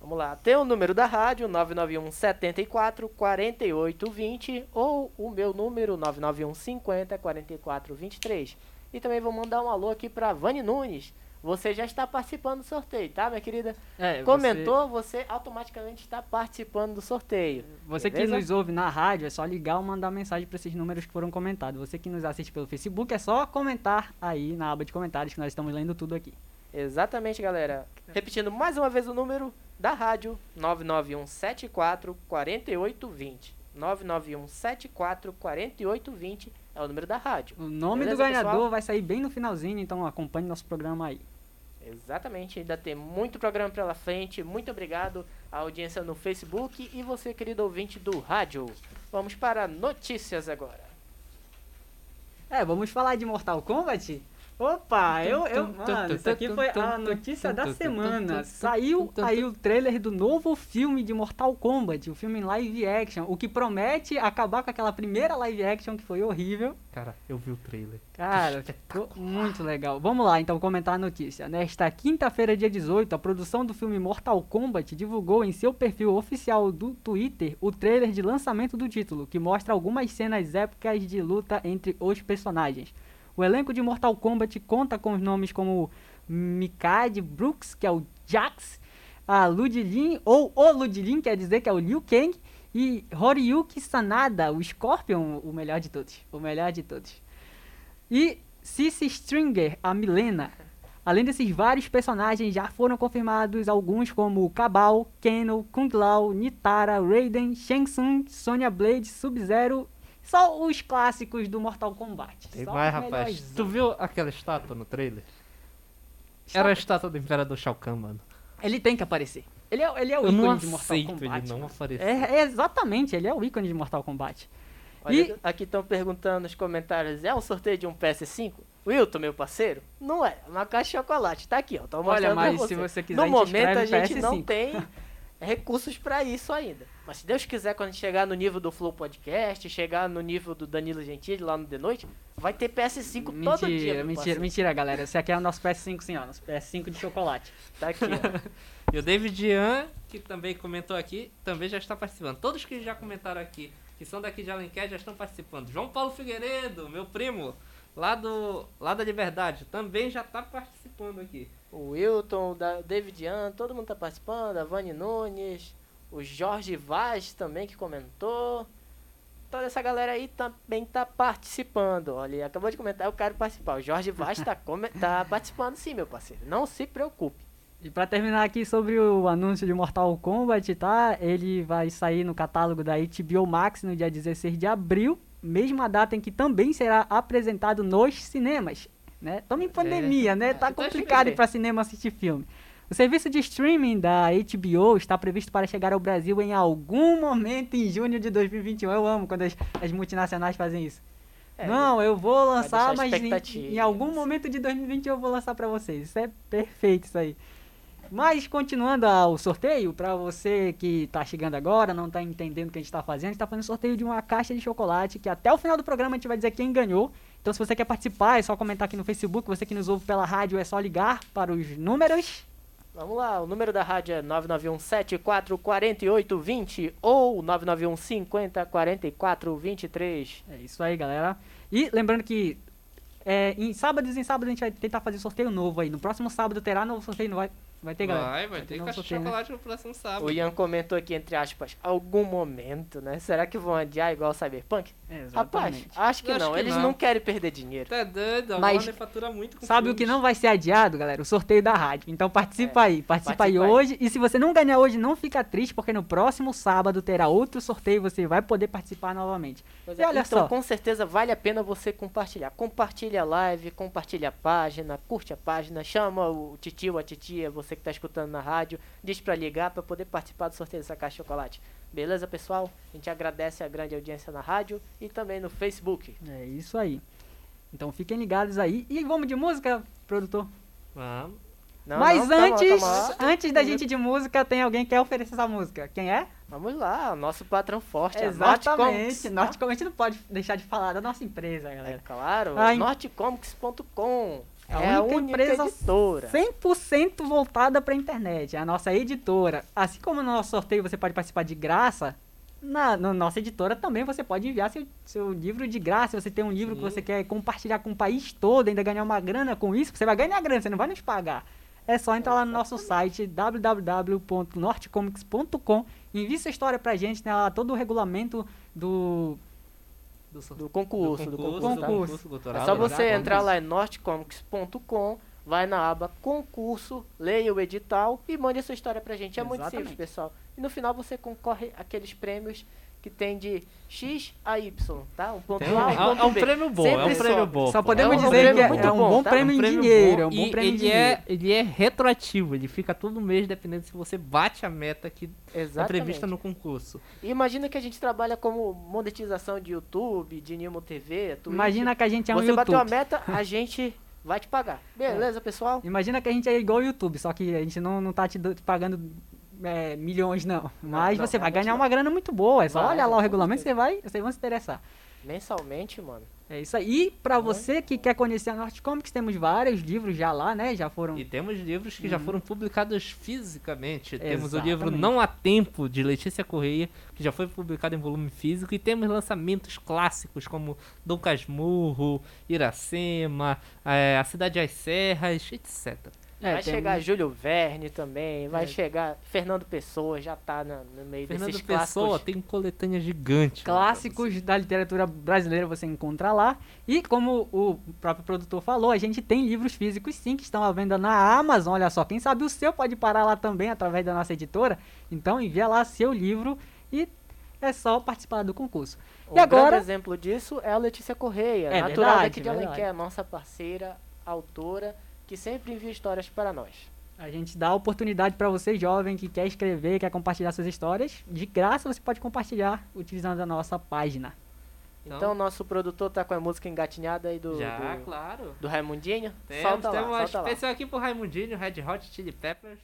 Vamos lá, tem o número da rádio 991 74 48 20 ou o meu número 991 50 44 23. E também vou mandar um alô aqui pra Vani Nunes. Você já está participando do sorteio, tá, minha querida? É, Comentou, você... automaticamente está participando do sorteio. Você que beleza? nos ouve na rádio, é só ligar ou mandar mensagem para esses números que foram comentados. Você que nos assiste pelo Facebook, é só comentar aí na aba de comentários que nós estamos lendo tudo aqui. Exatamente, galera. Repetindo mais uma vez o número da rádio: 991 74 48 20. 991 74 48 20 é o número da rádio. O nome Beleza, do ganhador pessoal? vai sair bem no finalzinho, então acompanhe nosso programa aí. Exatamente, ainda tem muito programa pela frente. Muito obrigado à audiência no Facebook e você, querido ouvinte do rádio. Vamos para notícias agora. É, vamos falar de Mortal Kombat? Opa, eu, eu, mano, isso aqui foi a notícia da semana. Saiu aí o trailer do novo filme de Mortal Kombat, o filme em live action, o que promete acabar com aquela primeira live action que foi horrível. Cara, eu vi o trailer. Cara, ficou muito legal. Vamos lá, então, comentar a notícia. Nesta quinta-feira, dia 18, a produção do filme Mortal Kombat divulgou em seu perfil oficial do Twitter o trailer de lançamento do título, que mostra algumas cenas épicas de luta entre os personagens. O elenco de Mortal Kombat conta com os nomes como Mikade Brooks, que é o Jax, a Ludilin, ou o Ludilin, quer dizer que é o Liu Kang, e Horyuki Sanada, o Scorpion, o melhor de todos. O melhor de todos. E Cici Stringer, a Milena. Além desses vários personagens, já foram confirmados alguns como Cabal, Keno, Kung Lao, Nitara, Raiden, Shang Tsung, Sonya Blade, Sub-Zero só os clássicos do Mortal Kombat. Tem Só mais, rapaz. Tu viu aquela estátua no trailer? Era a estátua do Imperador Shao Kahn, mano. Ele tem que aparecer. Ele é, ele é o Eu ícone não de Mortal Kombat. ele não aparecer. É, é exatamente, ele é o ícone de Mortal Kombat. Olha, E- aqui estão perguntando nos comentários, é um sorteio de um PS5? Wilton, meu parceiro, não é, uma caixa de chocolate, tá aqui, ó, tô mostrando Olha, mas pra se você. você quiser, No momento a gente não PS5. tem recursos pra isso ainda. Mas se Deus quiser, quando a gente chegar no nível do Flow Podcast, chegar no nível do Danilo Gentili lá no The Noite, vai ter PS5 todo dia. Mentira, mentira, parceiro. mentira, galera. Esse aqui é o nosso PS5, sim, ó. Nosso PS5 de chocolate. Tá aqui, ó. (laughs) E o David Ian, que também comentou aqui, também já está participando. Todos que já comentaram aqui, que são daqui de Alenquer, já estão participando. João Paulo Figueiredo, meu primo, lá, do, lá da Liberdade, também já está participando aqui. O Wilton, o da David Ian, todo mundo tá participando, a Vani Nunes, o Jorge Vaz também que comentou. Toda essa galera aí também tá participando. Olha, acabou de comentar, eu quero participar. O Jorge Vaz tá, (laughs) tá participando sim, meu parceiro. Não se preocupe. E pra terminar aqui sobre o anúncio de Mortal Kombat, tá? Ele vai sair no catálogo da HBO Max no dia 16 de abril, mesma data em que também será apresentado nos cinemas, né? Estamos em pandemia, né? Tá Então complicado fica ir pra cinema assistir filme. O serviço de streaming da HBO está previsto para chegar ao Brasil em algum momento em junho de 2021. Eu amo quando as, as multinacionais fazem isso. É, Não, eu vou lançar, mas em, em algum momento de 2021 eu vou lançar pra vocês. Isso é perfeito isso aí. Mas continuando ao sorteio, pra você que tá chegando agora, não tá entendendo o que a gente tá fazendo, a gente tá fazendo sorteio de uma caixa de chocolate que até o final do programa a gente vai dizer quem ganhou. Então se você quer participar, é só comentar aqui no Facebook, você que nos ouve pela rádio é só ligar para os números. Vamos lá, o número da rádio é 991744820 ou 991504423. É isso aí, galera. E lembrando que é, em sábados em sábados a gente vai tentar fazer sorteio novo aí. No próximo sábado terá novo sorteio, não vai, vai ter, galera? Vai, vai ter novo caixa de sorteio, né? chocolate no próximo sábado. O Ian comentou aqui, entre aspas, algum momento, né? Será que vão adiar igual o Cyberpunk? Rapaz, Exatamente. acho que Acho não. que Eles não. não. querem perder dinheiro. Tá doido, a Mas Warner fatura muito com Sabe o que filmes. não vai ser adiado, galera? O sorteio da rádio. Então participa aí, participa, aí participa aí. hoje. E se você não ganhar hoje, não fica triste, porque no próximo sábado terá outro sorteio e você vai poder participar novamente. Pois E é, olha então, só. com certeza vale a pena você compartilhar. Compartilha a live, compartilha a página, curte a página, chama o titio, a titia, você que tá escutando na rádio, diz pra ligar pra poder participar do sorteio dessa caixa de chocolate. Beleza, pessoal? A gente agradece a grande audiência na rádio e também no Facebook. É isso aí. Então fiquem ligados aí. E vamos de música, produtor? Vamos. Não, Mas não, calma, antes, calma lá. antes da gente ir de música, tem alguém que quer oferecer essa música. Quem é? Vamos lá, o nosso patrão forte, a Norte Exatamente. Comics. Norte a gente não pode deixar de falar da nossa empresa, É galera. claro, A em- A É a única empresa editora. 100% voltada para a internet, é a nossa editora. Assim como no nosso sorteio você pode participar de graça, na, na nossa editora também você pode enviar seu, seu livro de graça. Se você tem um livro que você quer compartilhar com o país todo, ainda ganhar uma grana com isso, você vai ganhar grana, você não vai nos pagar. É só entrar lá no nosso site www.nortecomics.com envie sua história pra gente, né, lá todo o regulamento do do, Do concurso, do concurso. concurso, tá? concurso É só você Exatamente. entrar lá em nortecomics.com, vai na aba concurso, leia o edital e mande a sua história pra gente. É muito Exatamente. simples, pessoal. E no final você concorre àqueles prêmios que tem de X a Y, tá? Um ponto Tem A, um- um é ponto é um B. prêmio bom, Sempre é um prêmio sobe. bom. Só podemos É um dizer que é, é um bom, bom tá? prêmio Um em prêmio dinheiro, é um bom prêmio em ele dinheiro. é, ele é retroativo, ele fica todo mês dependendo se você bate a meta que é prevista no concurso. E imagina que a gente trabalha como monetização de YouTube, de Nimo TV, Twitch. Imagina que a gente é um Você bateu a YouTube. meta, a (laughs) gente vai te pagar. Beleza, pessoal? Imagina que a gente é igual o YouTube, só que a gente não, não tá te pagando é, milhões, não. Mas não, você vai realmente ganhar não. uma grana muito boa. É só Vai, olhar lá o regulamento, você vai, vocês vão se interessar. Mensalmente, mano. É isso aí. E pra você que quer conhecer a Norte Comics, temos vários livros já lá, né? Já foram. E temos livros que já foram publicados fisicamente. Temos o Exatamente. livro Não Há Tempo, de Letícia Correia, que já foi publicado em volume físico. E temos lançamentos clássicos como Dom Casmurro, Iracema, eh, A Cidade às Serras, etc. É, vai chegar Júlio Verne também, vai É. chegar Fernando Pessoa, já tá na- no meio Fernando desses Pessoa clássicos. tem coletânea gigante. Clássicos da literatura brasileira você encontra lá. E como o próprio produtor falou, a gente tem livros físicos sim que estão à venda na Amazon. Olha só, quem sabe o seu pode parar lá também através da nossa editora. Então envia lá seu livro e é só participar do concurso. Um e agora, exemplo disso é a Letícia Correia, É natural verdade, daqui de verdade. Alenquer, nossa parceira, autora, que sempre envia histórias para nós. a gente dá a oportunidade para você jovem que quer escrever, quer compartilhar suas histórias. De graça você pode compartilhar utilizando a nossa página. Então, nosso produtor tá com a música engatinhada aí do, Já, do, claro. do Raimundinho. Temos, solta temos lá, uma solta lá. especial aqui pro Raimundinho, Red Hot Chili Peppers.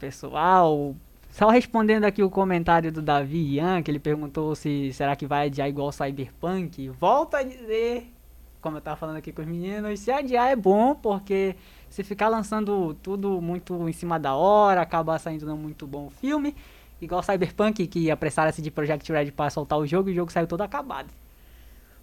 Pessoal. Só respondendo aqui o comentário do Davi Ian, que ele perguntou se será que vai adiar igual Cyberpunk. Volto a dizer, como eu tava falando aqui com os meninos, se adiar é bom, porque se ficar lançando tudo muito em cima da hora, acaba saindo não muito bom o filme. Igual Cyberpunk, que apressaram-se de Project Red para soltar o jogo e o jogo saiu todo acabado.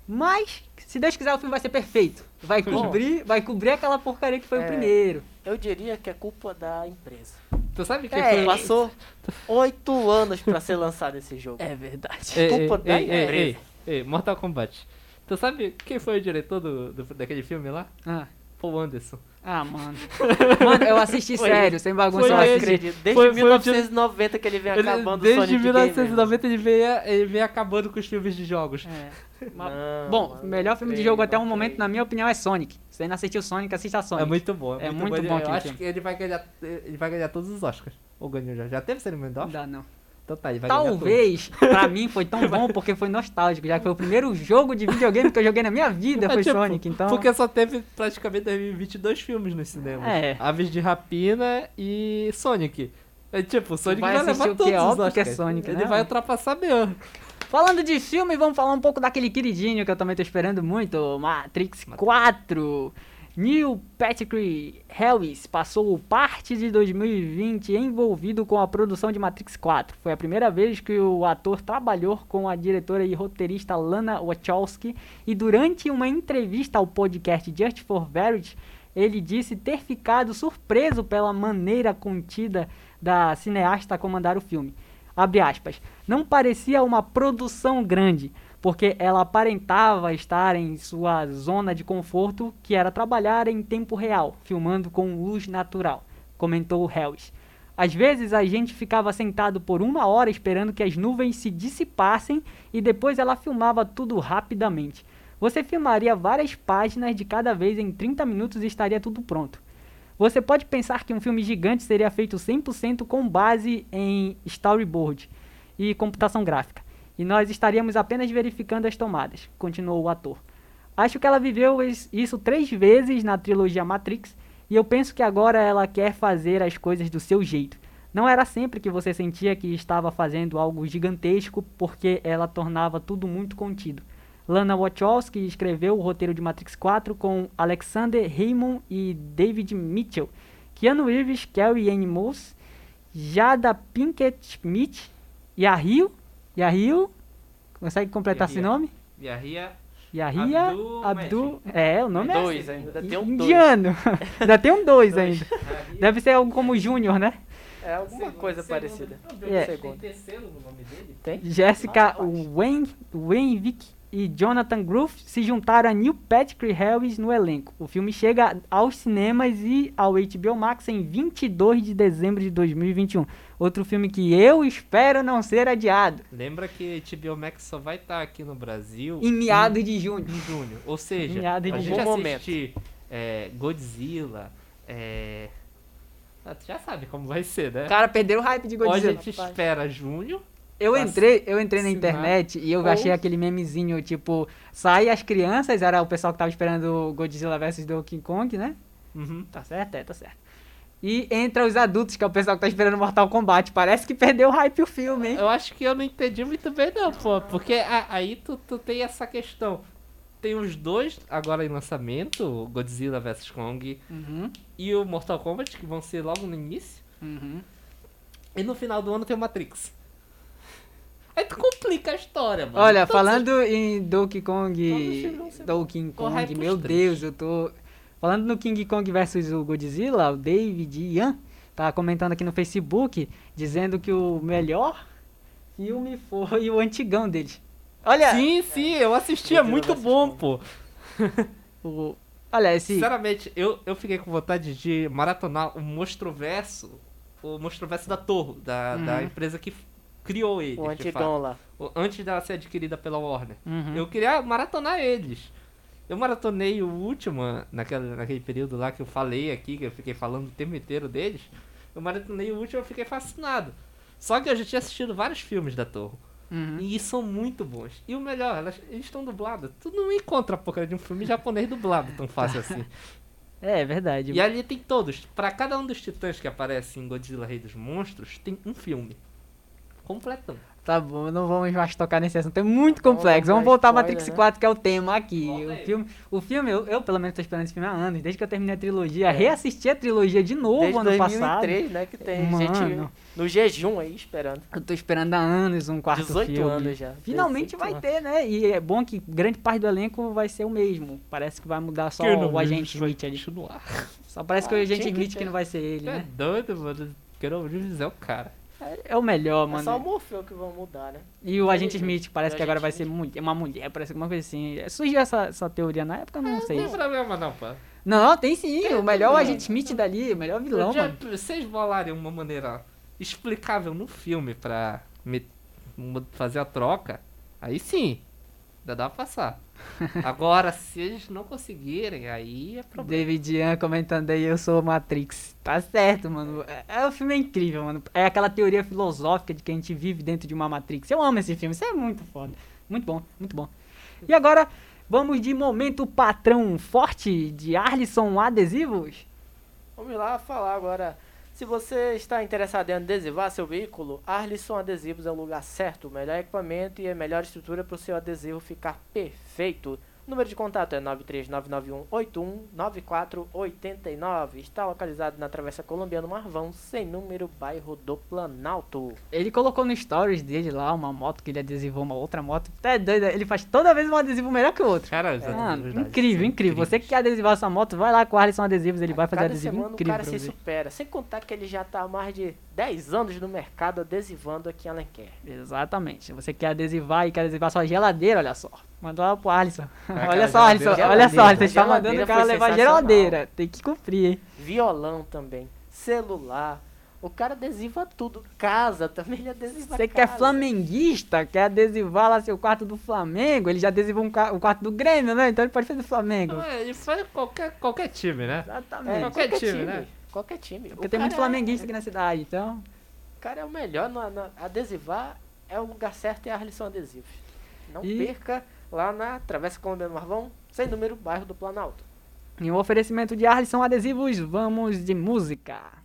Mas, se Deus quiser, o filme vai ser perfeito. Vai (laughs) cobrir, vai cobrir aquela porcaria que foi É. o primeiro. Eu diria que é culpa da empresa. Tu sabe quem É, foi? passou (laughs) oito anos pra ser lançado esse jogo. É verdade. Ei, culpa ei, da ei, empresa. ei, Mortal Kombat. Tu sabe quem foi o diretor do, do- daquele filme lá? Ah. Paul Anderson. Ah, mano. (laughs) Mano, eu assisti Foi sério, ele. sem bagunça. Foi eu ele. acredito. Desde Foi- foi o 1990 que ele vem Ele- acabando o desde Sonic 1990 ele vem, ele vem acabando com os filmes de jogos. É. Não, Bom, mano, o melhor filme de creio, jogo até o não momento, na minha opinião, é Sonic. Se ainda assistiu Sonic, assista Sonic. É muito bom. É muito bom Eu aquele acho filme. que ele vai ganhar, ele vai ganhar todos os Oscars. Ou ganhou já? Já teve cerimônia do Oscar? dá, não. Então tá, ele vai ganhar todos. Talvez, pra mim, foi tão bom porque foi nostálgico, já que foi o primeiro jogo de videogame que eu joguei na minha vida, É foi tipo, Sonic, então... Porque só teve praticamente 2022 filmes nos cinemas. É. Aves de Rapina e Sonic. É tipo, o Sonic Vai vai, levar o quê? todos os Óbvio que é Oscars. Sonic, Ele né, vai mano? ultrapassar mesmo. Falando de filme, vamos falar um pouco daquele queridinho que eu também tô esperando muito, Matrix 4. Neil Patrick Harris passou parte de 2020 envolvido com a produção de Matrix 4. Foi a primeira vez que o ator trabalhou com a diretora e roteirista Lana Wachowski e durante uma entrevista ao podcast Just for Verity, ele disse ter ficado surpreso pela maneira contida da cineasta comandar o filme. Abre aspas. Não parecia uma produção grande, porque ela aparentava estar em sua zona de conforto, que era trabalhar em tempo real, filmando com luz natural, comentou Harris. Às vezes a gente ficava sentado por uma hora esperando que as nuvens se dissipassem e depois ela filmava tudo rapidamente. Você filmaria várias páginas de cada vez em 30 minutos e estaria tudo pronto. Você pode pensar que um filme gigante seria feito 100% com base em storyboard e computação gráfica, e nós estaríamos apenas verificando as tomadas, continuou o ator. Acho que ela viveu is- isso três vezes na trilogia Matrix, e eu penso que agora ela quer fazer as coisas do seu jeito. Não era sempre que você sentia que estava fazendo algo gigantesco, porque ela tornava tudo muito contido. Lana Wachowski escreveu o roteiro de Matrix 4 com Alexander Raymond e David Mitchell, Keanu Reeves, Carrie Ann Moss, Jada Pinkett Smith, Yahoo, Yahoo, consegue completar esse Yahia. nome? Yahia Yahia Abdul Abdul, é, o nome é Dois ainda, tem um dois. indiano. (laughs) ainda tem um dois ainda. Deve ser algo como Júnior, né? É alguma coisa parecida. É. Segundo. terceiro no nome dele? Tem? Jessica Wenvick e Jonathan Groove se juntaram a Neil Patrick Harris no elenco. O filme chega aos cinemas e ao HBO Max em 22 de dezembro de 2021. Outro filme que eu espero não ser adiado. Lembra que HBO Max só vai estar aqui no Brasil Em meados de junho. em junho. Ou (laughs) seja, Meados a de gente junho. assistir é, Godzilla, é... ah, tu já sabe como vai ser, né? O cara perdeu o hype de Ou a Godzilla. gente espera junho, Eu entrei, eu entrei na internet e eu achei aquele memezinho, tipo, sai as crianças, era o pessoal que tava esperando Godzilla vs Donkey Kong, né? Uhum. Tá certo? É, tá certo. E entra os adultos, que é o pessoal que tá esperando Mortal Kombat. Parece que perdeu o hype o filme, hein? Eu acho que eu não entendi muito bem não, pô. Porque a- aí tu, tu tem essa questão. Tem os dois agora em lançamento, o Godzilla vs Kong Uhum, e o Mortal Kombat, que vão ser logo no início. uhum. E no final do ano tem o Matrix. Aí tu complica a história, mano. Olha, Todos falando em Donkey os Kong. Donkey Kong, pros meu. Deus, eu tô. Falando no King Kong versus o Godzilla, o David Ian tá comentando aqui no Facebook, dizendo que o melhor filme foi o antigão deles. Olha, Sim, sim, eu assisti, é muito bom, pô. (laughs) o, olha esse. Sinceramente, eu, eu fiquei com vontade de maratonar o Monstroverso, o Monstroverso da Torre, da, da Uhum. empresa que criou ele. O antigão lá. Antes dela ser adquirida pela Warner. Uhum. Eu queria maratonar eles. Eu maratonei o último, naquele, naquele período lá que eu falei aqui, que eu fiquei falando o tempo inteiro deles. Eu maratonei o último e fiquei fascinado. Só que eu já tinha assistido vários filmes da Torre. Uhum. E são muito bons. E o melhor, elas, eles estão dublados. Tu não encontra a porcaria de um filme japonês dublado tão fácil assim. (laughs) É, é verdade. E ali tem todos. Pra cada um dos titãs que aparece em Godzilla Rei dos Monstros, tem um filme. Completão. Tá bom, não vamos mais tocar nesse assunto. É muito complexo. Vamos voltar a Matrix né? 4, que é o tema aqui. Volta O aí. filme, o filme eu, eu, pelo menos tô esperando esse filme há anos. Desde que eu terminei a trilogia, reassisti a trilogia de novo Desde ano passado. 2003, né? Que tem Mano. gente no jejum aí esperando. Eu tô esperando há anos um quarto 18 filme. anos já. Finalmente 18 vai anos. ter, né? E é bom que grande parte do elenco vai ser o mesmo. Parece que vai mudar só o agente Smith ali. continuar. Só parece que Ah, o agente tinha que Smith ter. que não vai ser ele, É né? doido, mano. Quero Reeves é o cara. É, é o melhor, É mano. só o Morfeu que vão mudar, né? E o agente Smith, parece que agora vai ser mulher, uma mulher, parece alguma coisa assim. Surgiu essa, essa teoria na época, não Não sei. tem problema não, pá. Não, tem sim. o melhor é o não. agente Smith dali, o melhor vilão, Já- mano. vocês bolarem uma maneira explicável no filme pra me- fazer a troca, aí sim, ainda dá pra passar. Agora, se eles não conseguirem, aí é problema. David Ian comentando aí, eu sou Matrix. Tá certo, mano. É, é, o filme é incrível, mano. É aquela teoria filosófica de que a gente vive dentro de uma Matrix. Eu amo esse filme, isso é muito foda. Muito bom, muito bom. E agora, vamos de momento patrão forte de Arlisson Adesivos. Vamos lá falar agora. Se você está interessado em adesivar seu veículo, Arlisson Adesivos é o lugar certo, o melhor equipamento e a melhor estrutura para o seu adesivo ficar perfeito. O número de contato é 93991819489. Está localizado na Travessa Colombiano Marvão, sem número, bairro do Planalto. Ele colocou no stories dele lá uma moto que ele adesivou uma outra moto. É doido, ele faz toda vez um adesivo melhor que o outro. Cara, adesivos da incrível, incrível. Você que quer adesivar sua moto, vai lá com o Arlisson Adesivos, ele vai fazer Cada adesivo semana incrível o cara se supera. Sem contar que ele já está há mais de 10 anos no mercado adesivando aqui em Alenquer. Exatamente. Se você quer adesivar e quer adesivar sua geladeira, olha só. Manda lá pro Alisson. (laughs) aquela olha só, Alisson. geladeira- Olha só, Alisson. Você está Geladeira mandando o cara levar geladeira. Tem que cumprir, hein? Violão também, celular. O cara adesiva tudo. Casa também ele adesiva Você que é flamenguista, quer adesivar lá seu quarto do Flamengo, ele já adesivou um o quarto do Grêmio, né? Então ele pode fazer do Flamengo. Não, é, ele faz qualquer, qualquer time, né? Exatamente. É, Qualquer qualquer, time, time, né? Qualquer time. Porque O tem muito é- flamenguista aqui na cidade, então. O cara é o melhor no, na- adesivar. É o lugar certo é a Arlisson Adesivos. Não E- perca lá na Travessa Colombiano Marvão, sem número, bairro do Planalto. Em um oferecimento de Arlisson Adesivos, vamos de música.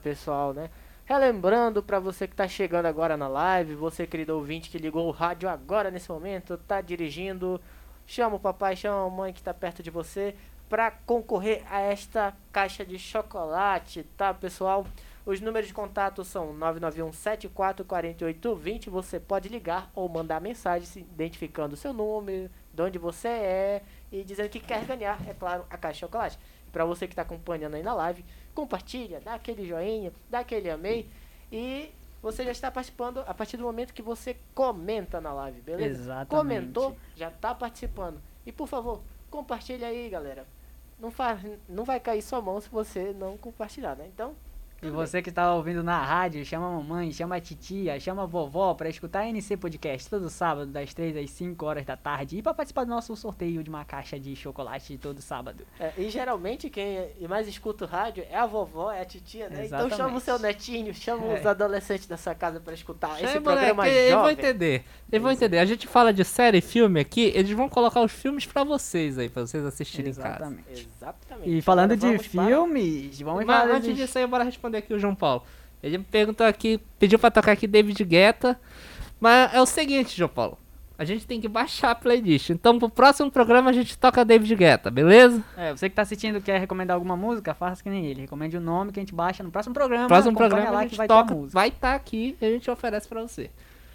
Pessoal, né? Relembrando para você que tá chegando agora na live, você querido ouvinte que ligou o rádio agora nesse momento, tá dirigindo, chama o papai, chama a mãe que tá perto de você para concorrer a esta caixa de chocolate, tá, pessoal? Os números de contato são 991 74 48 20. Você pode ligar ou mandar mensagem se identificando o seu número, de onde você é e dizendo que quer ganhar, é claro, a caixa de chocolate. Para você que está acompanhando aí na live, compartilha, dá aquele joinha, dá aquele amei e você já está participando a partir do momento que você comenta na live, beleza? Exatamente. Comentou, já está participando. E por favor, compartilha aí, galera. Não, faz, não vai cair sua mão se você não compartilhar, né? Então, E você que tá ouvindo na rádio, chama a mamãe, chama a titia, chama a vovó pra escutar a NC Podcast todo sábado, das 3 às 5 horas da tarde. E pra participar do nosso sorteio de uma caixa de chocolate todo sábado. É, e geralmente quem mais escuta o rádio é a vovó, é a titia, né? Então Exatamente. chama o seu netinho, chama É. os adolescentes da sua casa pra escutar esse É, programa moleque, eles vão jovem. entender. Eles vão entender. A gente fala de série e filme aqui, eles vão colocar os filmes pra vocês aí, pra vocês assistirem em casa. Exatamente. Exatamente. E falando Agora de vamos para- filmes, vamos Mas falar antes disso aí, bora responder aqui o João Paulo. Ele me perguntou aqui, pediu pra tocar aqui David Guetta. Mas é o seguinte, João Paulo. A gente tem que baixar a playlist. Então pro próximo programa a gente toca David Guetta, beleza? É, você que tá assistindo quer recomendar alguma música, faça que nem ele. Recomende o nome que a gente baixa no próximo programa. próximo programa lá a que gente vai ter toca, vai estar aqui e a gente oferece pra você.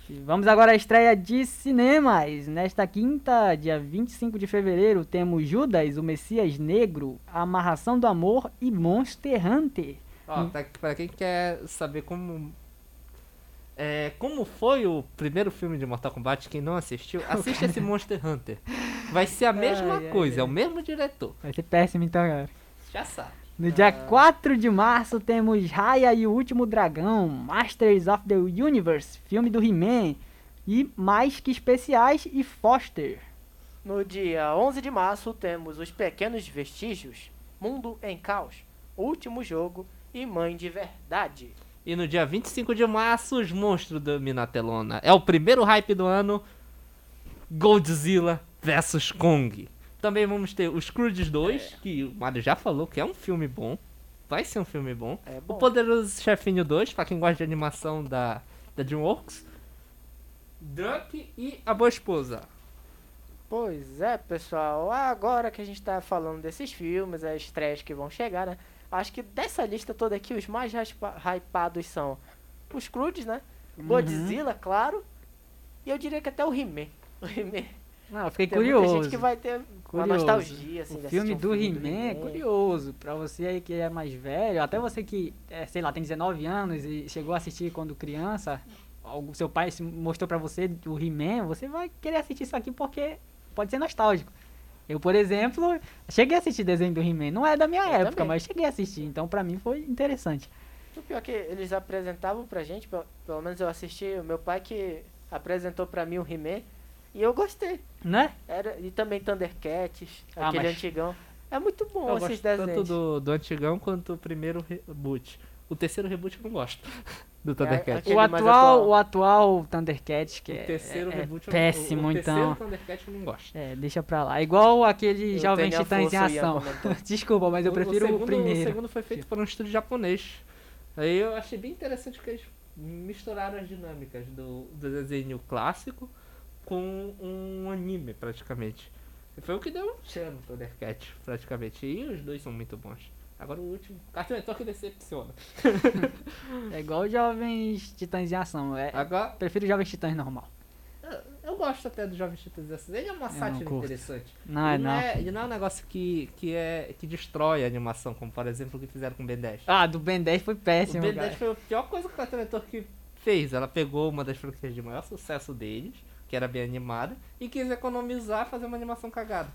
E Vamos agora à estreia de cinemas. Nesta quinta, dia 25 de fevereiro, temos Judas, o Messias Negro, Amarração do Amor e Monster Hunter. Ó, tá, pra quem quer saber como. É, como foi o primeiro filme de Mortal Kombat, quem não assistiu, (laughs) assiste esse Monster Hunter. Vai ser a mesma Ai, ai, coisa, é o ai. mesmo diretor. Vai ser péssimo então, galera. Já sabe. No dia 4 de março temos Raya e o Último Dragão, Masters of the Universe, filme do He-Man, e mais que especiais e Foster. No dia 11 de março temos Os Pequenos Vestígios, Mundo em Caos, Último Jogo e Mãe de Verdade. E no dia 25 de março, os monstros dominam a telona. É o primeiro hype do ano: Godzilla vs Kong. Também vamos ter os Croods 2, que o Mario já falou que é um filme bom. Vai ser um filme bom. É O bom. Poderoso Chefinho 2, pra quem gosta de animação da, da DreamWorks. Drunk e A Boa Esposa. Pois é, pessoal. Agora que a gente tá falando desses filmes, as estreias que vão chegar, né? Acho que dessa lista toda aqui, os mais hypados são os Croods, né? Uhum. Godzilla, claro. E eu diria que até o He-Man. O He-Man. Não, eu fiquei Tem muita curioso. gente que vai ter curioso. nostalgia, assim, O filme um filme do He-Man é curioso. Pra você aí que é mais velho, até você que, é, sei lá, tem 19 anos e chegou a assistir quando criança, o seu pai mostrou pra você o He-Man, você vai querer assistir isso aqui porque pode ser nostálgico. Eu, por exemplo, cheguei a assistir desenho do He-Man. Não é da minha Eu época, também. mas cheguei a assistir. Então, pra mim, foi interessante. O pior é que eles apresentavam pra gente, pelo, pelo menos eu assisti, o meu pai que apresentou pra mim o He-Man, e eu gostei. Né? Era, e também Thundercats, Ah, aquele mas- antigão. É muito bom Eu esses gosto desenhos. tanto do, do antigão quanto do primeiro reboot. O terceiro reboot eu não gosto. (laughs) Do Thundercats. aquele O atual, atual. o atual Thundercats, que O é, terceiro é- é reboot não- péssimo, o então. terceiro Thundercats eu não gosto. É, deixa pra lá. Igual aquele Eu Jovem Titãs em o ação. (laughs) Desculpa, mas eu O- prefiro o, segundo, primeiro. O segundo foi feito por um estúdio japonês. Aí eu achei bem interessante que eles misturaram as dinâmicas do, do desenho clássico com um anime, praticamente. E foi o que deu um tchan no Thundercat, praticamente. E os dois são muito bons. Agora o último. Cartoon Network decepciona. É igual o Jovens Titãs em ação. É, Agora, prefiro Jovens Titãs normal. eu- eu gosto até do Jovem Titãs assim. Ele é uma não sátira interessante. Não, é ele, não. É, ele não é um negócio que, que, é, que destrói a animação, como por exemplo o que fizeram com o Ben 10. Ah, do Ben 10 foi O péssimo, Ben cara. 10 foi a pior coisa que o Cartoon Network fez. Ela pegou uma das franquias de maior sucesso deles, que era bem animada, e quis economizar fazer uma animação cagada.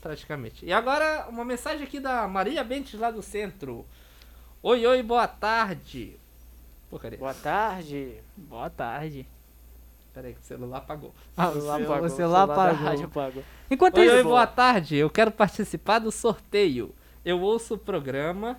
Praticamente. E agora, uma mensagem aqui da Maria Bentes lá do centro. Oi, oi, boa tarde. Pô, cadê? Boa tarde. Boa tarde. Peraí, que o celular apagou. Ah, (laughs) o, celular apagou, o celular apagou. rádio apagou. Enquanto Oi, isso, oi, boa tarde. Eu quero participar do sorteio. Eu ouço o programa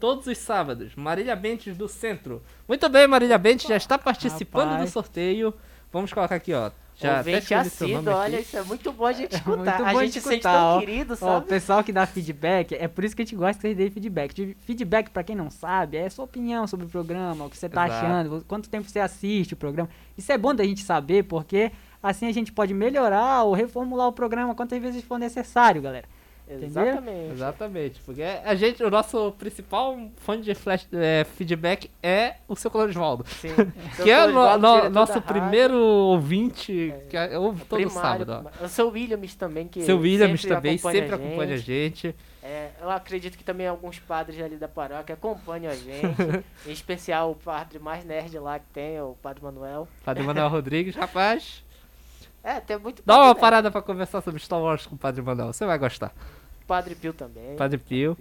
todos os sábados. Marília Bentes do Centro. Muito bem, Marília Bentes já está participando Rapaz. do sorteio. Vamos colocar aqui, ó. Já até Ouvinte seu assíduo, olha, isso é muito bom a gente (laughs) É muito escutar. bom a gente se sente escutar, tão ó. querido, Ó, o sabe? pessoal que dá feedback, é por isso que a gente gosta que vocês deem feedback. De- Feedback, pra quem não sabe, é sua opinião sobre o programa, o que você tá Exato. achando, quanto tempo você assiste o programa. Isso é bom da gente saber, porque assim a gente pode melhorar ou reformular o programa quantas vezes for necessário, galera. Exatamente. Exatamente, porque a gente, o nosso principal fonte de flash, é, feedback é o seu Clorisvaldo. Sim. (laughs) Que é o no- no- nosso da rádio, primeiro ouvinte, que é- ouve todo primário, sábado. Ó. O seu Williams também, que Seu Williams sempre também acompanha sempre a acompanha a gente. É, eu acredito que também alguns padres ali da paróquia acompanham a gente. (laughs) em especial o padre mais nerd lá que tem, o padre Manuel. Padre Manuel Rodrigues, rapaz. É, tem muito Dá uma nerd. parada pra conversar sobre Star Wars com o Padre Manuel, você vai gostar. Padre Pio também. Padre Pio.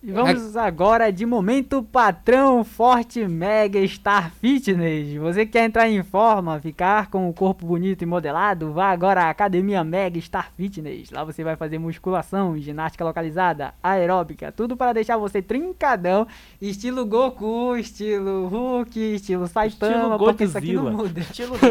E vamos agora de momento patrão Forte Mega Star Fitness. Você quer entrar em forma, ficar com o corpo bonito e modelado? Vá agora à Academia Mega Star Fitness. Lá você vai fazer musculação, ginástica localizada, aeróbica, tudo para deixar você trincadão, estilo Goku, estilo Hulk, estilo Saitama, porque isso aqui não muda. Estilo. (laughs)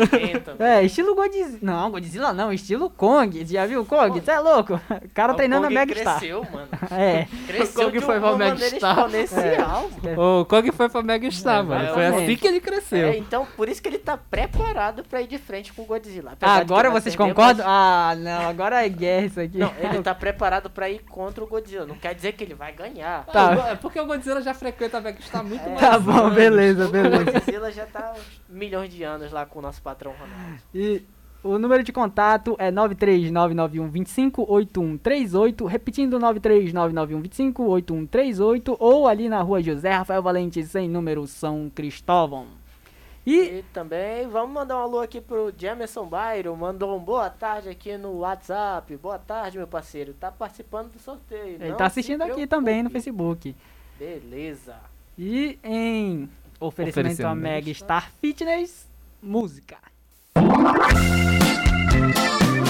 É, estilo Godzilla. Não, Godzilla não, estilo Kong. Já viu o Kong? Você é louco? O (laughs) cara O treinando a Kong Mega Star. cresceu, mano. (laughs) É. Cresceu Kong de foi pra Mega Star. exponencial. O Kong foi pra Mega Star, mano. Foi assim que ele cresceu. É, então, por isso que ele tá preparado pra ir de frente com o Godzilla. Agora vocês perder, concordam? mas- Ah, não, agora é guerra isso aqui. Não, ele tá preparado pra ir contra o Godzilla. Não quer dizer que ele vai ganhar. Tá. É porque o Godzilla já frequenta a Mega Star muito mais Tá bom, anos. beleza, O beleza. Godzilla já tá uns milhões de anos lá com o nosso patrão Ronaldo. E o número de contato é 93991258138, repetindo 93991258138 ou ali na rua José Rafael Valente, sem número São Cristóvão. E E também vamos mandar um alô aqui pro Jamerson Bairo. Mandou um boa tarde aqui no WhatsApp. Boa tarde, meu parceiro. Tá participando do sorteio. ele não tá assistindo aqui também no Facebook. Beleza. E em oferecimento a Oferecendo Mega Star Fitness, música. はあ。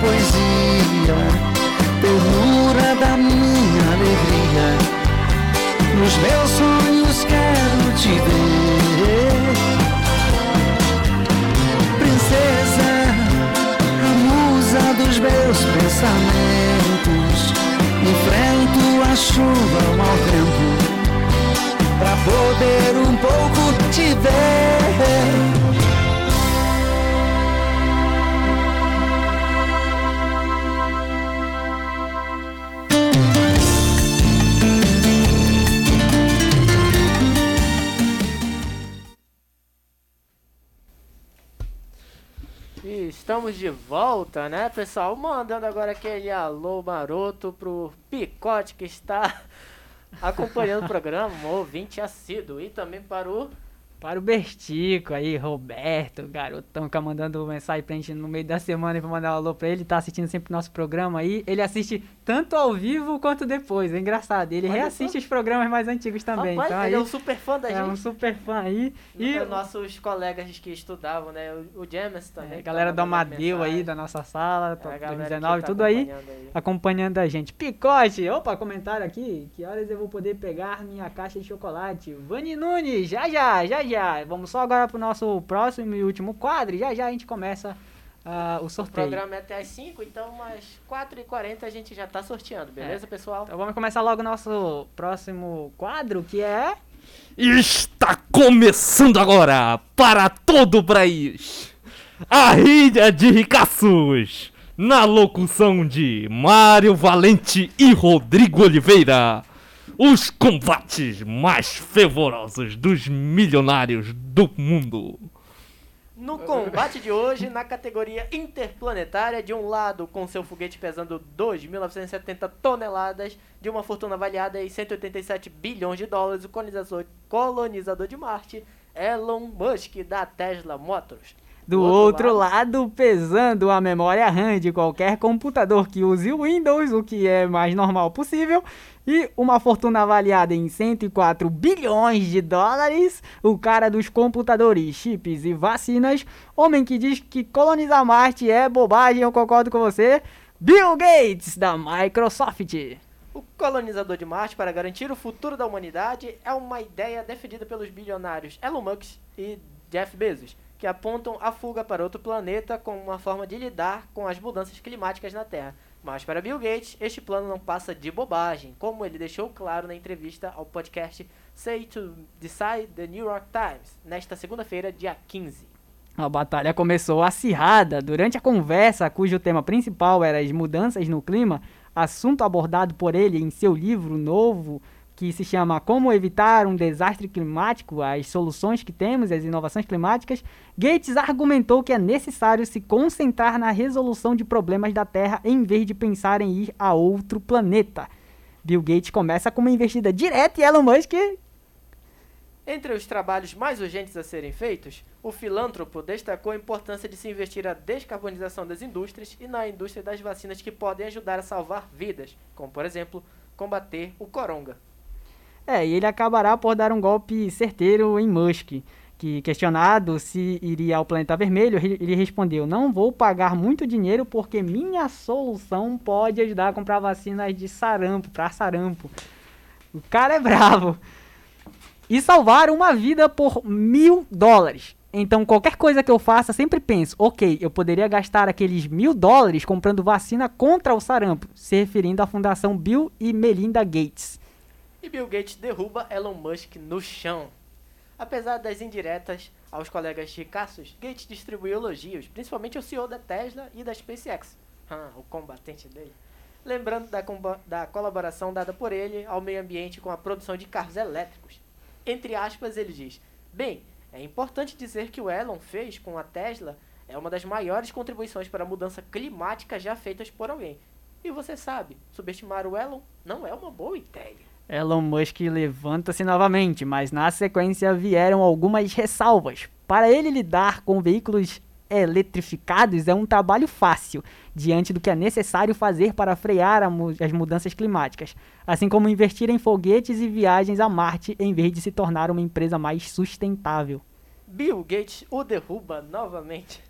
Poesia, ternura da minha alegria. Nos meus sonhos quero te ver, princesa, a musa dos meus pensamentos. Enfrento a chuva, o mau tempo, pra poder um pouco te ver. Estamos de volta, né, pessoal? Mandando agora aquele alô maroto pro Picote que está (laughs) acompanhando o programa, ouvinte assíduo. E também para o. Para o Bertico aí, Roberto, garotão, que tá mandando mensagem pra gente no meio da semana pra mandar um alô pra ele, tá assistindo sempre o nosso programa aí. Ele assiste tanto ao vivo quanto depois, é engraçado. Ele Olha reassiste só. os programas mais antigos também. Rapaz, então, ele aí, é um super fã da é gente. um super fã aí. E E nossos colegas que estudavam, né? O, James também. É, galera do Amadeu aí da nossa sala, É, top a galera que 2019, tá tudo aí acompanhando aí. acompanhando a gente. Picote, opa, comentário aqui. Que horas eu vou poder pegar minha caixa de chocolate? Vani Nunes, já já, já já. Vamos só agora pro nosso próximo e último quadro. e Já já a gente começa ah, o O sorteio. programa é até às 5, então umas 4h40 a gente já tá sorteando, beleza, pessoal? Então vamos começar logo o nosso próximo quadro, que é. Está começando agora para todo o país a Ilha de Ricaços, na locução de Mário Valente e Rodrigo Oliveira. Os combates mais fervorosos dos milionários do mundo. No combate de hoje, na categoria interplanetária, de um lado com seu foguete pesando 2.970 toneladas, de uma fortuna avaliada em 187 bilhões de dólares, o colonizador, colonizador de Marte, Elon Musk, da Tesla Motors. Do outro lado, pesando a memória RAM de qualquer computador que use o Windows, o que é mais normal possível, e uma fortuna avaliada em 104 bilhões de dólares, o cara dos computadores, chips e vacinas, homem que diz que colonizar Marte é bobagem, eu concordo com você, Bill Gates, da Microsoft. O colonizador de Marte para garantir o futuro da humanidade é uma ideia defendida pelos bilionários Elon Musk e Jeff Bezos, que apontam a fuga para outro planeta como uma forma de lidar com as mudanças climáticas na Terra. Mas para Bill Gates, este plano não passa de bobagem, como ele deixou claro na entrevista ao podcast Say to Decide the New York Times, nesta segunda-feira, dia 15. A batalha começou acirrada durante a conversa, cujo tema principal era as mudanças no clima, assunto abordado por ele em seu livro novo que se chama Como Evitar um Desastre Climático, as soluções que temos as inovações climáticas, Gates argumentou que é necessário se concentrar na resolução de problemas da Terra em vez de pensar em ir a outro planeta. Bill Gates começa com uma investida direta e Elon Musk Entre os trabalhos mais urgentes a serem feitos, o filântropo destacou a importância de se investir na descarbonização das indústrias e na indústria das vacinas que podem ajudar a salvar vidas, como, por exemplo, combater o coronga. É, e ele acabará por dar um golpe certeiro em Musk, que questionado se iria ao planeta vermelho, ele respondeu: "Não vou pagar muito dinheiro porque minha solução pode ajudar a comprar vacinas de sarampo, para sarampo". O cara é bravo. E salvar uma vida por mil dólares. Então, qualquer coisa que eu faça, sempre penso, ok, eu poderia gastar aqueles mil dólares comprando vacina contra o sarampo, se referindo à Fundação Bill e Melinda Gates. E Bill Gates derruba Elon Musk no chão. Apesar das indiretas aos colegas ricaços, Gates distribuiu elogios, principalmente ao CEO da Tesla e da SpaceX, ah, o combatente dele. Lembrando da, da colaboração dada por ele ao meio ambiente com a produção de carros elétricos. Entre aspas, ele diz: Bem, é importante dizer que o Elon fez com a Tesla é uma das maiores contribuições para a mudança climática já feitas por alguém. E você sabe, subestimar o Elon não é uma boa ideia. Elon Musk levanta-se novamente, mas na sequência vieram algumas ressalvas. Para ele lidar com veículos eletrificados é um trabalho fácil, diante do que é necessário fazer para frear as mudanças climáticas, assim como investir em foguetes e viagens a Marte em vez de se tornar uma empresa mais sustentável. Bill Gates o derruba novamente.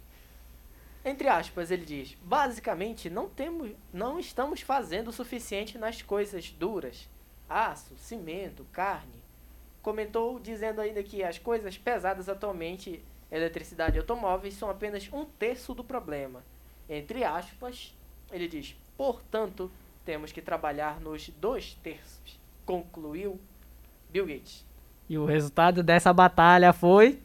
Entre aspas, ele diz: basicamente, não, temos, não estamos fazendo o suficiente nas coisas duras aço, cimento, carne. Comentou dizendo ainda que as coisas pesadas atualmente, eletricidade e automóveis, são apenas um terço do problema. Entre aspas, ele diz: portanto, temos que trabalhar nos dois terços. Concluiu Bill Gates. E o resultado dessa batalha foi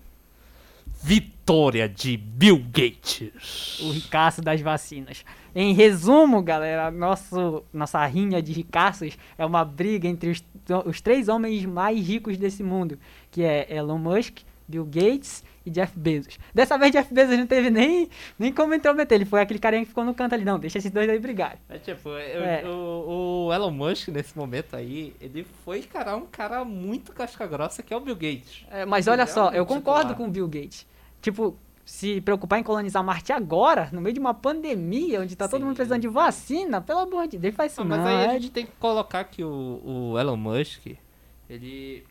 Vitória de Bill Gates. o ricaço das vacinas. Em resumo, galera, nosso, nossa rinha de ricaços é uma briga entre os, os três homens mais ricos desse mundo, que é Elon Musk, Bill Gates e Jeff Bezos. Dessa vez Jeff Bezos não teve nem, nem como intrometer, ele foi aquele carinha que ficou no canto ali, não, deixa esses dois aí brigarem. É tipo, eu- É. O, o Elon Musk, nesse momento aí, ele foi encarar um cara muito casca grossa que é o Bill Gates. É, mas olha só, eu Realmente concordo titular. com o Bill Gates. Tipo, se preocupar em colonizar Marte agora, no meio de uma pandemia, onde tá todo mundo precisando de vacina, pelo amor de Deus, faz isso Ah, não. mas aí a gente tem que colocar que o, o Elon Musk, ele.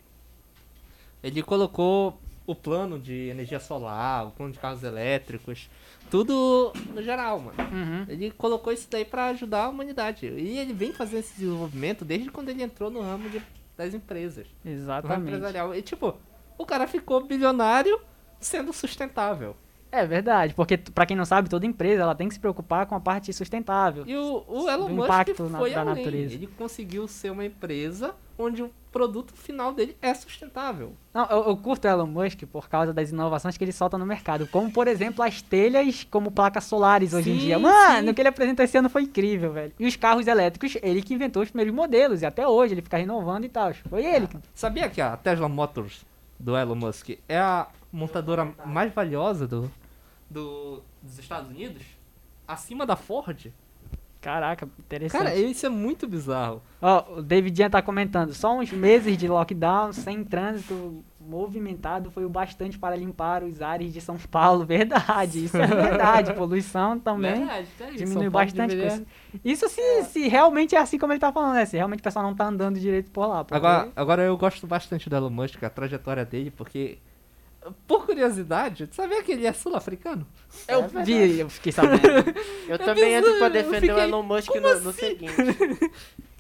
Ele colocou o plano de energia solar, o plano de carros elétricos, tudo no geral, mano. Uhum. Ele colocou isso daí pra ajudar a humanidade. E ele vem fazendo esse desenvolvimento desde quando ele entrou no ramo de- das empresas. No ramo Exatamente. empresarial. E tipo, o cara ficou bilionário sendo sustentável. É verdade, porque pra quem não sabe, toda empresa ela tem que se preocupar com a parte sustentável. E o, o Elon Musk impacto na- foi da além. natureza. Ele conseguiu ser uma empresa onde o produto final dele é sustentável. Não, eu, eu curto o Elon Musk por causa das inovações que ele solta no mercado, como por exemplo as telhas como placas solares hoje em Sim, dia. Mano, sim. o que ele apresentou esse ano foi incrível, velho. E os carros elétricos, ele que inventou os primeiros modelos, e até hoje ele fica renovando e tal. Foi ele. que- Sabia que a Tesla Motors do Elon Musk é a montadora mais valiosa do, do- dos Estados Unidos? Acima da Ford? Caraca, interessante. Cara, isso é muito bizarro. Ó, o David Ian tá comentando, só uns meses de lockdown, sem trânsito movimentado, foi o bastante para limpar os ares de São Paulo. (laughs) Verdade, isso é verdade. Poluição também Verdade, tá aí, São diminuiu bastante. deveria- coisa. Isso se, se realmente é assim como ele tá falando, né? Se realmente o pessoal não tá andando direito por lá. porque- Agora, agora eu gosto bastante do Elon Musk, a trajetória dele, porque... Por curiosidade, tu sabia que ele é sul-africano? Eu vi, eu fiquei sabendo. (laughs) Eu também entro pra eu defender o fiquei, Elon Musk no, no assim? seguinte. (laughs)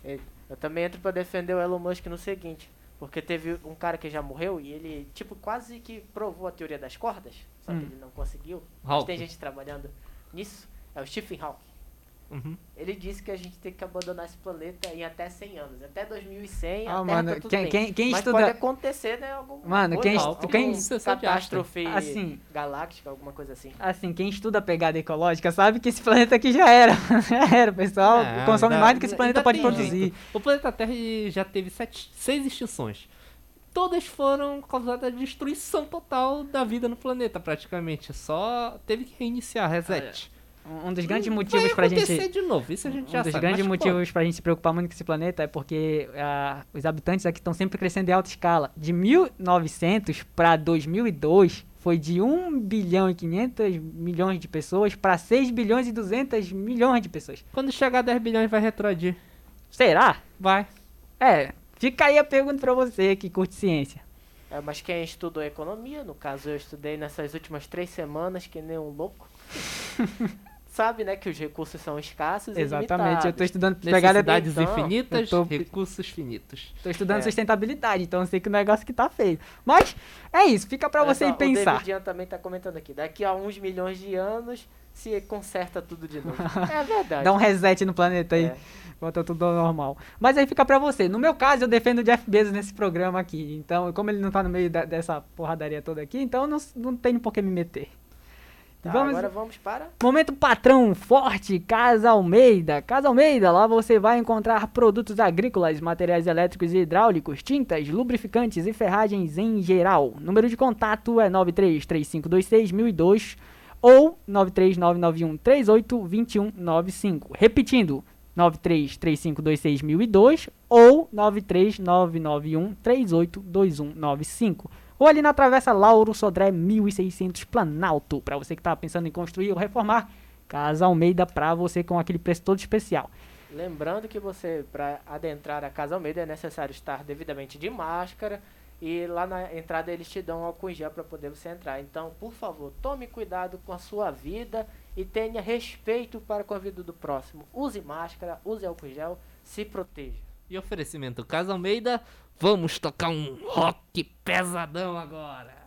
É, Eu também entro pra defender o Elon Musk no seguinte. Porque teve um cara que já morreu e ele, tipo, quase que provou a teoria das cordas, só Hum. que ele não conseguiu. Mas tem gente trabalhando nisso. É o Stephen Hawking. Uhum. Ele disse que a gente tem que abandonar esse planeta em até 100 anos. Até 2100, Ah, a Terra mano, tá tudo quem- bem. quem- quem Mas estuda- pode acontecer, né? Alguma Mano, quem coisa, estu- quem- alguma catástrofe Assim. galáctica, alguma coisa assim. Assim, quem estuda a pegada ecológica sabe que esse planeta aqui já era. (laughs) já era, pessoal É, consome ainda- mais do que esse planeta pode produzir. jeito. O planeta Terra já teve sete, seis extinções. Todas foram causadas da destruição total da vida no planeta, praticamente. Só teve que reiniciar, reset. Um um dos grandes Hum, motivos pra acontecer gente. de novo, isso a gente um já dos sabe, grandes pô, motivos pra gente se preocupar muito com esse planeta é porque ah, os habitantes aqui estão sempre crescendo em alta escala. De 1900 pra 2002 foi de 1 bilhão e 500 milhões de pessoas pra 6 bilhões e 200 milhões de pessoas. Quando chegar a 10 bilhões vai retroagir. Será? Vai. É, fica aí a pergunta pra você que curte ciência. É, mas quem estudou economia, no caso eu estudei nessas últimas três semanas, que nem um louco, (laughs) sabe, né, que os recursos são escassos e Exatamente, eu tô limitados. estudando pegada Necessidades Então, infinitas, eu tô- recursos finitos. Tô estudando É. sustentabilidade, então eu sei que o negócio que tá feio. Mas é isso, fica pra Olha você só, ir O pensar. David também tá comentando aqui. Daqui a uns milhões de anos se conserta tudo de novo. (laughs) é verdade. Dá um reset no planeta aí. É. Volta tudo ao normal. Mas aí fica pra você. No meu caso, eu defendo o Jeff Bezos nesse programa aqui. Então, como ele não tá no meio da- dessa porradaria toda aqui, então não, não tem por que me meter. Tá, vamos- agora vamos para... Momento patrão forte, Casa Almeida. Casa Almeida, lá você vai encontrar produtos agrícolas, materiais elétricos e hidráulicos, tintas, lubrificantes e ferragens em geral. Número de contato é 9335261002 ou 93991382195. Repetindo, 933526002 ou 93991382195. Ou ali na Travessa Lauro Sodré 1600 Planalto, para você que tá pensando em construir ou reformar, Casa Almeida para você com aquele preço todo especial. Lembrando que você, para adentrar a Casa Almeida, é necessário estar devidamente de máscara e lá na entrada eles te dão álcool em gel para poder você entrar. Então, por favor, tome cuidado com a sua vida e tenha respeito para com a vida do próximo. Use máscara, use álcool em gel, se proteja. E oferecimento Casa Almeida, vamos tocar um rock pesadão agora.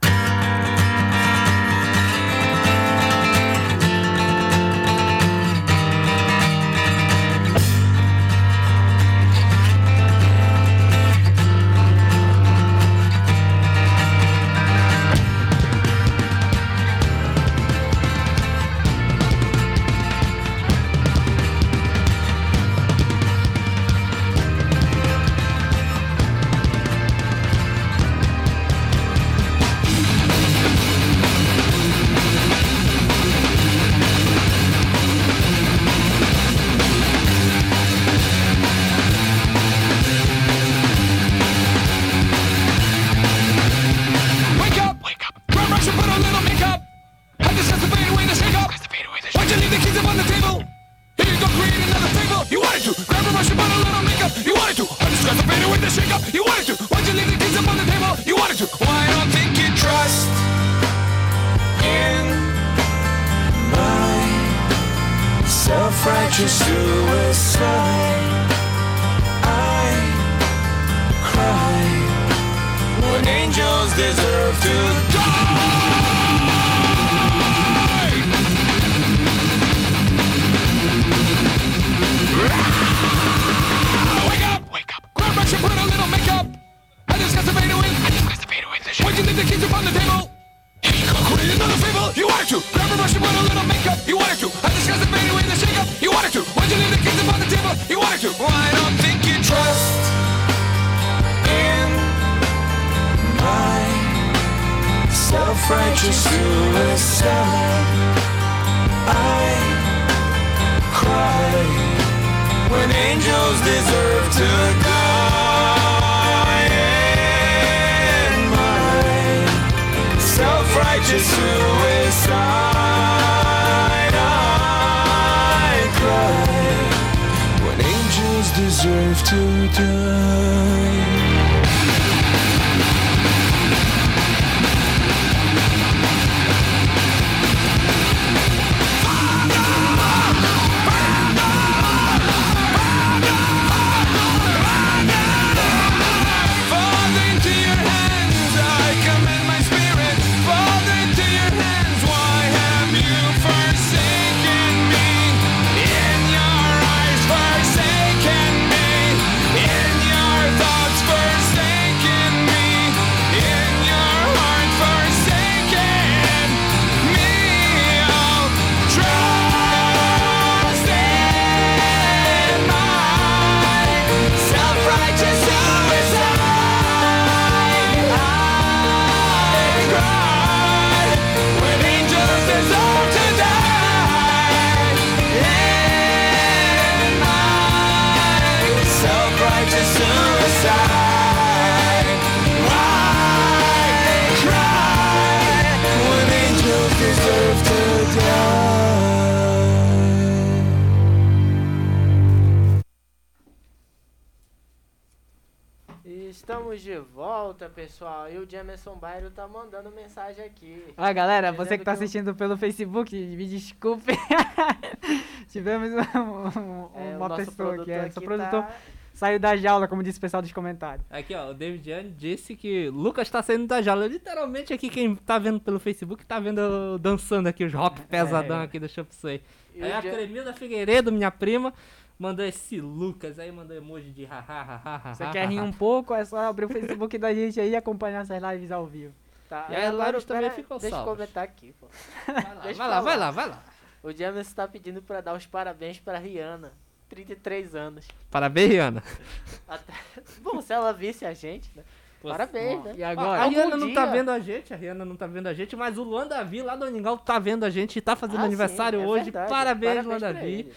Mensagem aqui. Ah, galera, você que tá assistindo pelo Facebook, me desculpe. (laughs) Tivemos um- um- É, uma pessoa aqui, produtor é, aqui nosso produtor tá- saiu da jaula, como disse o pessoal dos comentários. Aqui, ó, o David Young disse que Lucas tá saindo da jaula. Literalmente aqui, quem tá vendo pelo Facebook tá vendo eu dançando aqui os rock pesadão aqui do Shop Sway. E Aí a Cremilda Figueiredo, minha prima, mandou esse Lucas, aí mandou emoji de haha, haha, Você quer rir um pouco, é só abrir o Facebook da gente aí e acompanhar essas lives ao vivo. Tá, E aí, agora lives também pera- ficou Deixa eu salvas. comentar aqui, pô. Vai lá, vai lá, vai lá, vai lá. O Jamerson tá pedindo pra dar os parabéns pra Rihanna. 33 anos. Parabéns, Rihanna. Até- (laughs) Bom, se ela visse a gente, né? Parabéns, né? E agora? a Algum Rihanna não tá dia- vendo a gente, a Rihanna não tá vendo a gente, mas o Luan Davi lá do Aningal tá vendo a gente e tá fazendo Ah, aniversário sim, é hoje. verdade. Parabéns, Luan pra Davi. ele.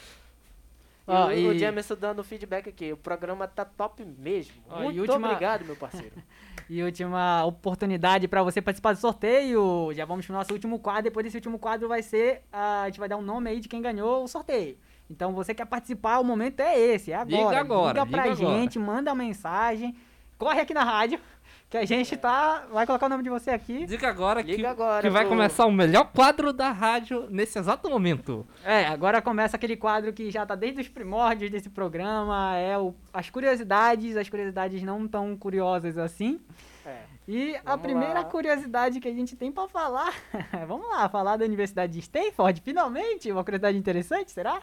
E Ó, o, e- o Jamerson dando feedback aqui. O programa tá top mesmo. Ó, e Muito última- obrigado, meu parceiro. (laughs) E última oportunidade pra você participar do sorteio. Já vamos pro nosso último quadro. Depois desse último quadro vai ser. ah, a gente vai dar um nome aí de quem ganhou o sorteio. Então você quer participar, o momento é esse, é agora. Liga agora, Liga pra liga agora. gente, manda mensagem. Corre aqui na rádio. Que a gente tá. Vai colocar o nome de você aqui. Diga agora que, Liga agora que vai começar o melhor quadro da rádio nesse exato momento. É, agora começa aquele quadro que já tá desde os primórdios desse programa. É o, as curiosidades. As curiosidades não tão curiosas assim. É. E a Vamos primeira lá. curiosidade que a gente tem pra falar, (laughs) vamos lá, falar da Universidade de Stanford, finalmente, uma curiosidade interessante, será?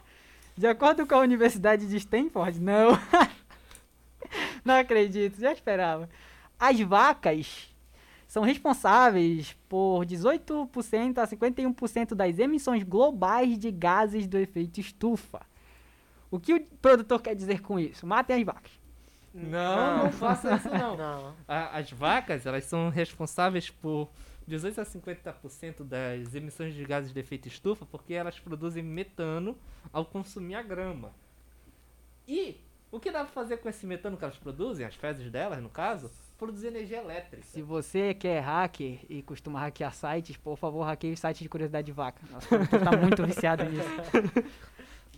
De acordo com a Universidade de Stanford, não. (laughs) não acredito, já esperava. As vacas são responsáveis por 18% a 51% das emissões globais de gases do efeito estufa. O que o produtor quer dizer com isso? Matem as vacas. Não, não faça isso não. Não. A- as vacas, elas são responsáveis por 18 a 50% das emissões de gases de efeito estufa, porque elas produzem metano ao consumir a grama. E o que dá pra fazer com esse metano que elas produzem, as fezes delas no caso? Produzir energia elétrica. Se você que é hacker e costuma hackear sites, por favor, hackeie o site de curiosidade de vaca. Produtor tá muito (laughs) viciado nisso.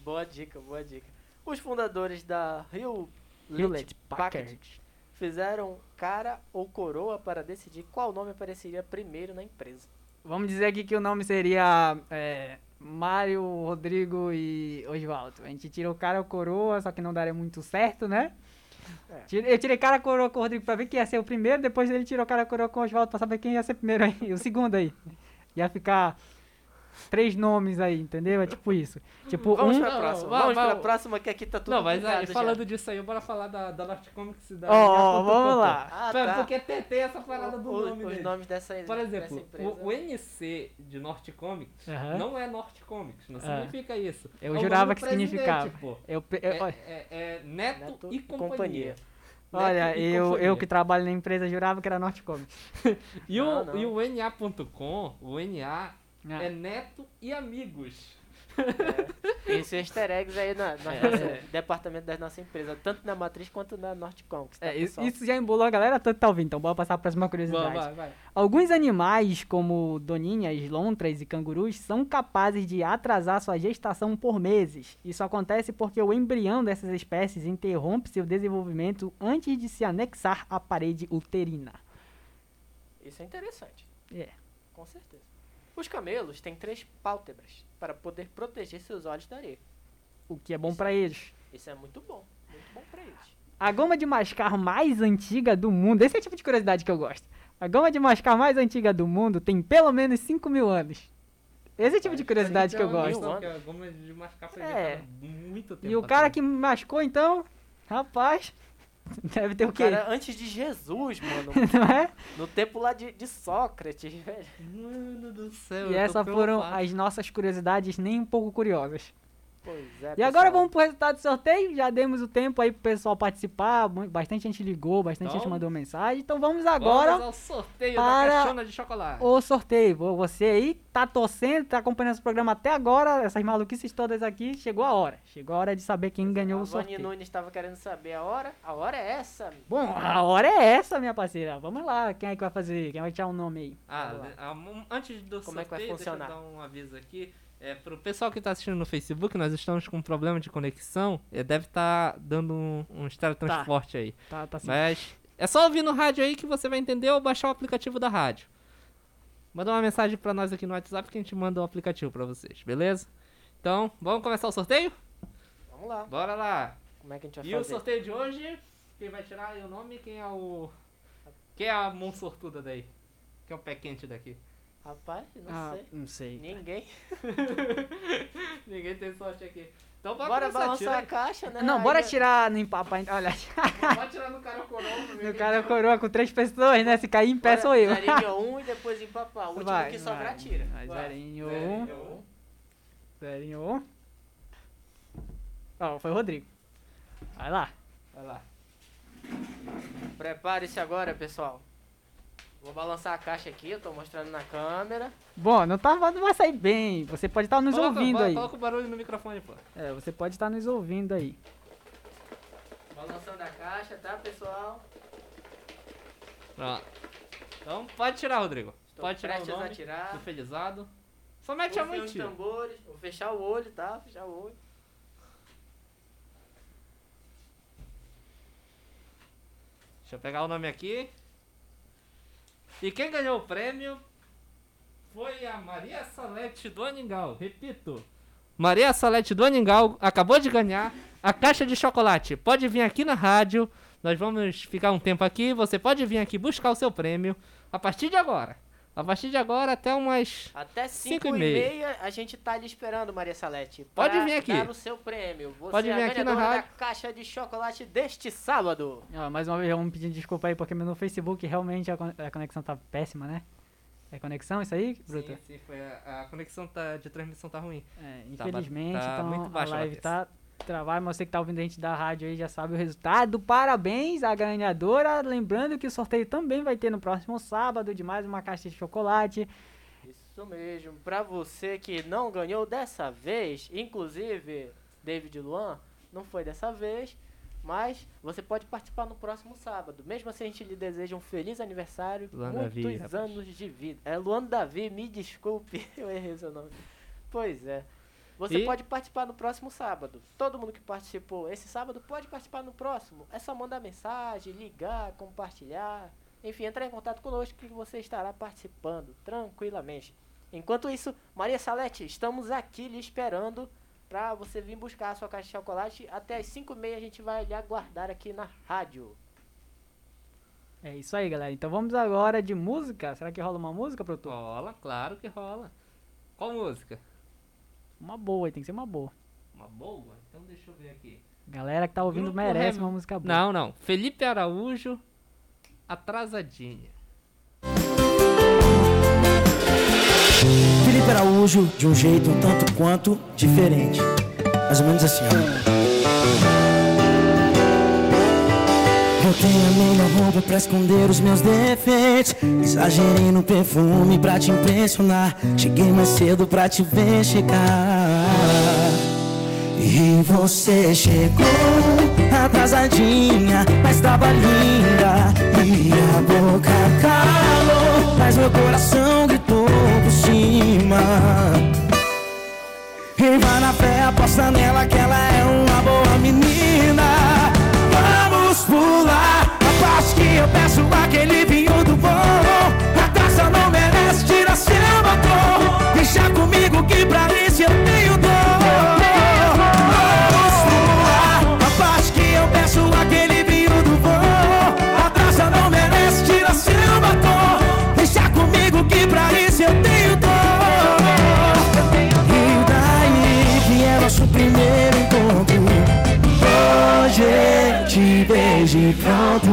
Boa dica, boa dica. Os fundadores da Hewlett Hewlett Packard Packard. fizeram cara ou coroa para decidir qual nome apareceria primeiro na empresa. Vamos dizer aqui que o nome seria é, Mário, Rodrigo e Oswaldo. A gente tirou cara ou coroa, só que não daria muito certo, né? É. Eu tirei cara coroa com o Rodrigo pra ver quem ia ser o primeiro, depois ele tirou cara coroa com o Oswaldo pra saber quem ia ser primeiro aí, (laughs) o segundo aí. Ia ficar três nomes aí, entendeu? É tipo isso. Tipo, Vamos um... pra próxima, vamos vai- pra próxima que aqui tá tudo Não, mas aí, já. falando disso aí, bora falar da, da Norte Comics da. Ó, da- vamos lá. Ah, Pera, tá. Porque tem, tem essa parada do O- nome os dele. nomes dessa, Por exemplo, empresa. o, o NC de Norte Comics Aham. não é Norte Comics, não Ah. significa isso. Eu É jurava que do significava. pô. Eu, pe- eu- É, é- é Neto, Neto e companhia. companhia. Olha, eu, eu que trabalho na empresa jurava que era Norte Comics. (laughs) E o, Não, não. e o NA.com, o NA Ah. é Neto e Amigos. Esse easter eggs aí na, na É. departamento da nossa empresa, tanto na matriz quanto na. Tá, É, isso, isso já embolou a galera toda que tá ouvindo, então bora passar para a próxima curiosidade. Vai, vai, vai. Alguns animais, como doninhas, lontras e cangurus, são capazes de atrasar sua gestação por meses. Isso acontece porque o embrião dessas espécies interrompe seu desenvolvimento antes de se anexar à parede uterina. Isso é interessante. É. Com certeza. Os camelos têm três pálpebras para poder proteger seus olhos da areia. O que é bom para eles. Isso é muito bom. Muito bom pra eles. A goma de mascar mais antiga do mundo, esse é o tipo de curiosidade que eu gosto. A goma de mascar mais antiga do mundo tem pelo menos 5 mil anos. Esse é o tipo de curiosidade que eu gosto. que a goma de mascar foi É. muito tempo E o cara que mascou, então, rapaz, (laughs) deve ter o quê? cara, antes de Jesus, mano. (laughs) Não é? No tempo lá de, de Sócrates, velho. Mano do céu. E essas foram as nossas curiosidades nem um pouco curiosas. Pois é, E agora pessoal. vamos pro resultado do sorteio. Já demos o tempo aí pro pessoal participar. Bastante gente ligou, bastante Então, gente mandou mensagem. Então vamos agora Vamos ao sorteio da para caixona de chocolate. o sorteio. Vo- Você aí tá torcendo, tá acompanhando esse programa até agora. Essas maluquices todas aqui. Chegou a hora. Chegou a hora de saber quem ganhou A o Vani sorteio. Nunes estava querendo saber a hora. A hora é essa. amigo. Bom, a hora é essa, minha parceira. Vamos lá. Quem é que vai fazer? Quem vai tirar um nome aí? Ah, ah, antes do Como é que vai sorteio, funcionar? deixa eu dar um aviso aqui. É, pro pessoal que tá assistindo no Facebook, nós estamos com um problema de conexão. É, deve estar dando um, um teletransporte aí. Tá, tá sim. Mas É só ouvir no rádio aí que você vai entender ou baixar o aplicativo da rádio. Manda uma mensagem pra nós aqui no WhatsApp que a gente manda o aplicativo pra vocês, beleza? Então, vamos começar o sorteio? Vamos lá. Bora lá. Como é que a gente vai E o fazer? sorteio de hoje, quem vai tirar aí o nome? Quem é o. Quem é a mão sortuda daí? Quem é o pé quente daqui? Rapaz, não Ah, sei. não sei. Ninguém. (laughs) Ninguém tem sorte aqui. Então bora, Bora começar, balançar tira a caixa, né? Não, Aí bora tirar no empapa. Olha, Pode tirar no cara coroa. no cara coroa com três pessoas, né? Se cair em pé Bora, sou eu. Zerinho (laughs) um e depois empapar. O último Vai, que sobrar, vai. tira. Vai, Zerinho um. Zerinho um. Ó, foi o Rodrigo. Vai lá. Vai lá. Prepare-se agora, pessoal. Vou balançar a caixa aqui, eu tô mostrando na câmera. Bom, não, tá, não vai sair bem. Você pode estar nos Coloca- ouvindo aí. Coloca o barulho no microfone, pô. É, você pode estar nos ouvindo aí. Balançando a caixa, tá, pessoal? Pronto. Então pode tirar, Rodrigo. Estou pode tirar o nome tirar. do felizado. Só mete a mão e tira. tambores. Vou fechar o olho, tá? Fechar o olho. Deixa eu pegar o nome aqui. E quem ganhou o prêmio foi a Maria Salete do Aningal. Repito. Maria Salete do Aningal acabou de ganhar a caixa de chocolate. Pode vir aqui na rádio. Nós vamos ficar um tempo aqui. Você pode vir aqui buscar o seu prêmio a partir de agora. A partir de agora até umas Até 5 Cinco e e meia. meia a gente tá lhe esperando, Maria Salete. Pode vir aqui. dar o seu prêmio. Você Pode é a vir aqui na ganhadora da rádio. caixa de chocolate deste sábado. Ó, mais uma vez, vamos pedir desculpa aí, porque no Facebook realmente a con- a conexão tá péssima, né? É conexão isso aí, Bruto? Sim, sim, foi a, a conexão tá, de transmissão tá ruim. É, infelizmente, tá então muito a baixa a live latência. tá travada, mas você que tá ouvindo a gente da rádio aí já sabe o resultado. Parabéns à ganhadora. Lembrando que o sorteio também vai ter no próximo sábado de mais uma caixa de chocolate. Isso mesmo. Pra você que não ganhou dessa vez, inclusive David Luan, não foi dessa vez, mas você pode participar no próximo sábado. Mesmo assim, a gente lhe deseja um feliz aniversário, Luan muitos Davi, rapaz. anos de vida. É Luan Davi, me desculpe, (laughs) eu errei seu nome. Pois é. Você E- pode participar no próximo sábado. Todo mundo que participou esse sábado pode participar no próximo. É só mandar mensagem, ligar, compartilhar. Enfim, entrar em contato conosco que você estará participando tranquilamente. Enquanto isso, Maria Salete, estamos aqui lhe esperando para você vir buscar a sua caixa de chocolate. Até as 5 e meia a gente vai lhe aguardar aqui na rádio. É isso aí, galera. Então vamos agora de música. Será que rola uma música, produtor? Rola, claro que rola. Qual música? Uma boa, tem que ser uma boa. Uma boa? Então deixa eu ver aqui. Galera que tá ouvindo Grupo merece Rem- uma música boa. Não, não. Felipe Araújo, Atrasadinha. Felipe Araújo de um jeito um tanto quanto diferente. Mais ou menos assim, ó. Eu tenho a melhor roupa pra esconder os meus defeitos. Exagerei no perfume pra te impressionar. Cheguei mais cedo pra te ver chegar. E você chegou atrasadinha, mas tava linda. E a boca calou, mas meu coração gritou por cima. E vai na fé, aposta nela que ela é uma boa menina. Pular a parte que eu peço aquele vinho do bom. A taça não merece tirar seu batom. Pronto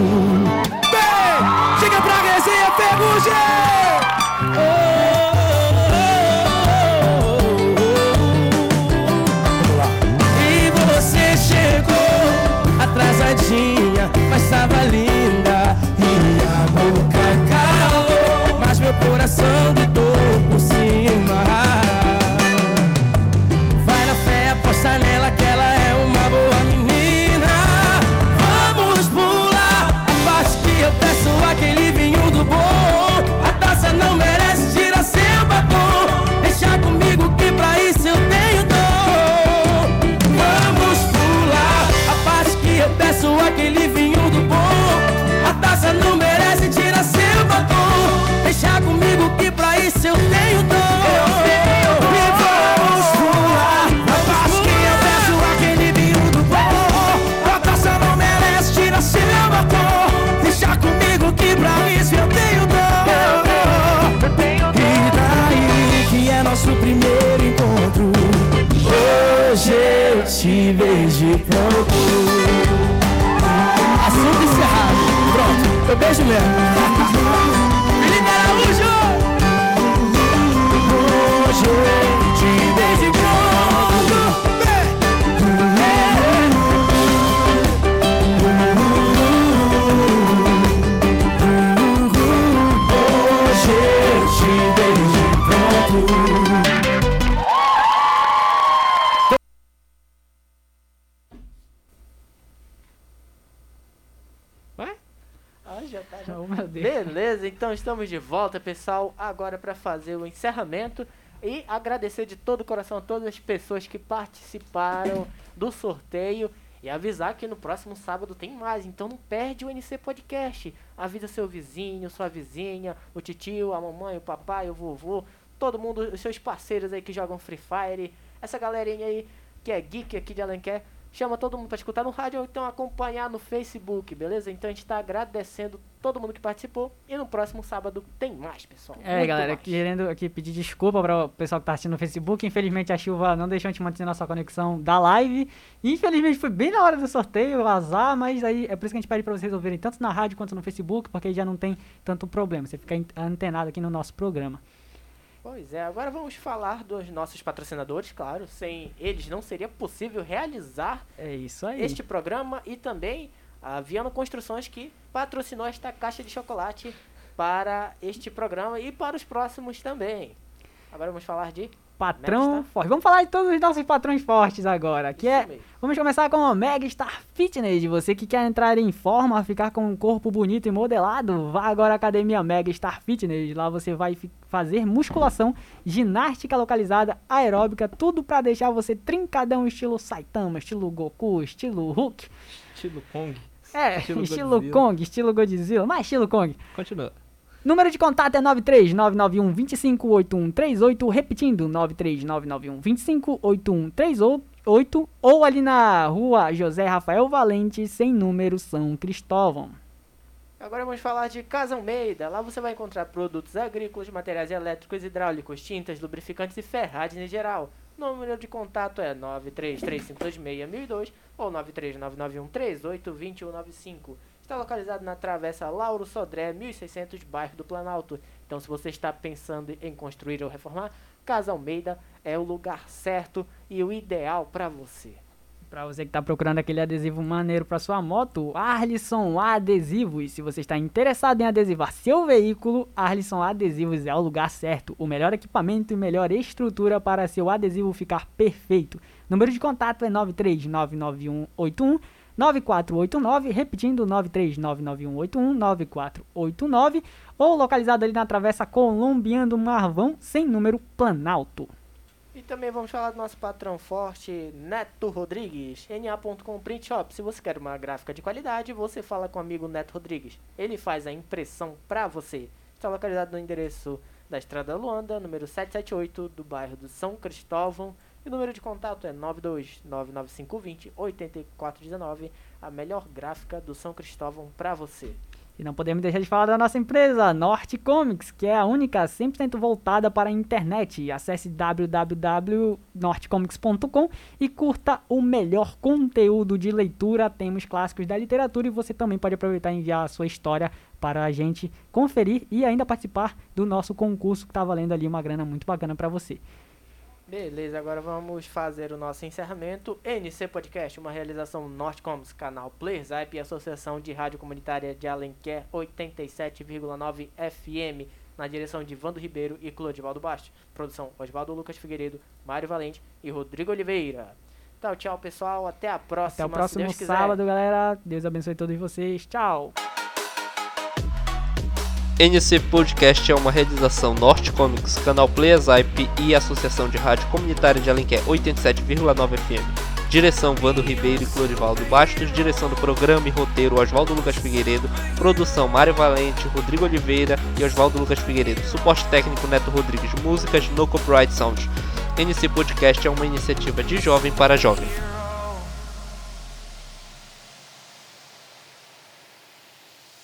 Vem, chega pra resenha ferrugem Não merece tirar seu batom. Deixa comigo que pra isso eu tenho dor. Me tenho dom. E vamos pular. Vamos pular. peço aquele vinho do bom. A taça não merece tirar seu batom. Deixa comigo que pra isso eu tenho dor. E daí que é nosso primeiro encontro. Hoje eu te vejo de pronto. Beijo mesmo. Estamos de volta, pessoal. Agora para fazer o encerramento e agradecer de todo o coração a todas as pessoas que participaram do sorteio e avisar que no próximo sábado tem mais. Então não perde o NC Podcast. Avisa seu vizinho, sua vizinha, o titio, a mamãe, o papai, o vovô, todo mundo, os seus parceiros aí que jogam Free Fire, essa galerinha aí que é geek aqui de Alenquer. Chama todo mundo para escutar no rádio ou então acompanhar no Facebook, beleza? Então a gente tá agradecendo todo mundo que participou. E no próximo sábado tem mais, pessoal. É, Muito galera, mais. querendo aqui pedir desculpa para o pessoal que tá assistindo no Facebook. Infelizmente a chuva não deixou a gente manter nossa conexão da live. Infelizmente foi bem na hora do sorteio, azar, mas aí é por isso que a gente pede para vocês resolverem tanto na rádio quanto no Facebook, porque aí já não tem tanto problema. Você fica antenado aqui no nosso programa. Pois é, agora vamos falar dos nossos patrocinadores, claro. Sem eles não seria possível realizar É isso aí. este programa e também a Viana Construções que patrocinou esta caixa de chocolate para este programa e para os próximos também. Agora vamos falar de Patrão forte. Vamos falar de todos os nossos patrões fortes agora. Que é, vamos começar com o Megastar Fitness. Você que quer entrar em forma, ficar com um corpo bonito e modelado, vá agora à Academia Megastar Fitness. Lá você vai fazer musculação, ginástica localizada, aeróbica, tudo pra deixar você trincadão estilo Saitama, estilo Goku, estilo Hulk. Estilo Kong. É, Estilo estilo. Kong, estilo Godzilla, mais estilo Kong. Continua. Número de contato é 93991258138, repetindo, 93991258138, ou ali na rua José Rafael Valente, sem número, São Cristóvão. Agora vamos falar de Casa Almeida. Lá você vai encontrar produtos agrícolas, materiais elétricos, hidráulicos, tintas, lubrificantes e ferragens em geral. Número de contato é 933526002 ou 93991382195. Está localizado na Travessa Lauro Sodré, 1600, bairro do Planalto. Então, se você está pensando em construir ou reformar, Casa Almeida é o lugar certo e o ideal para você. Pra você que tá procurando aquele adesivo maneiro pra sua moto, Arlisson Adesivos. Se você está interessado em adesivar seu veículo, Arlisson Adesivos é o lugar certo. O melhor equipamento e melhor estrutura para seu adesivo ficar perfeito. Número de contato é 9399181 9489, repetindo 9399181 9489, ou localizado ali na Travessa Colombiano Marvão, sem número Planalto. E também vamos falar do nosso patrão forte, Neto Rodrigues, na.com Print Shop. Se você quer uma gráfica de qualidade, você fala com o amigo Neto Rodrigues. Ele faz a impressão pra você. Está localizado no endereço da Estrada Luanda, número 778, do bairro do São Cristóvão. E o número de contato é 92995208419, a melhor gráfica do São Cristóvão pra você. E não podemos deixar de falar da nossa empresa, Norte Comics, que é a única 100% voltada para a internet. Acesse www.nortecomics.com e curta o melhor conteúdo de leitura. Temos clássicos da literatura e você também pode aproveitar e enviar a sua história para a gente conferir e ainda participar do nosso concurso que está valendo ali uma grana muito bacana para você. Beleza, agora vamos fazer o nosso encerramento. NC Podcast, uma realização Nortecoms, canal Players IP e Associação de Rádio Comunitária de Alenquer 87,9 FM, na direção de Vando Ribeiro e Clodivaldo Bastos. Produção Osvaldo Lucas Figueiredo, Mário Valente e Rodrigo Oliveira. Então, tchau pessoal, até a próxima. Até o próximo quiser. sábado, galera. Deus abençoe todos vocês. Tchau! NC Podcast é uma realização Norte Comics, canal Players IP e Associação de Rádio Comunitária de Alenquer 87,9 FM. Direção Vando Ribeiro e Clorivaldo Bastos, direção do programa e roteiro Oswaldo Lucas Figueiredo, produção Mário Valente, Rodrigo Oliveira e Oswaldo Lucas Figueiredo, suporte técnico Neto Rodrigues, músicas no Copyright Sound. NC Podcast é uma iniciativa de jovem para jovem.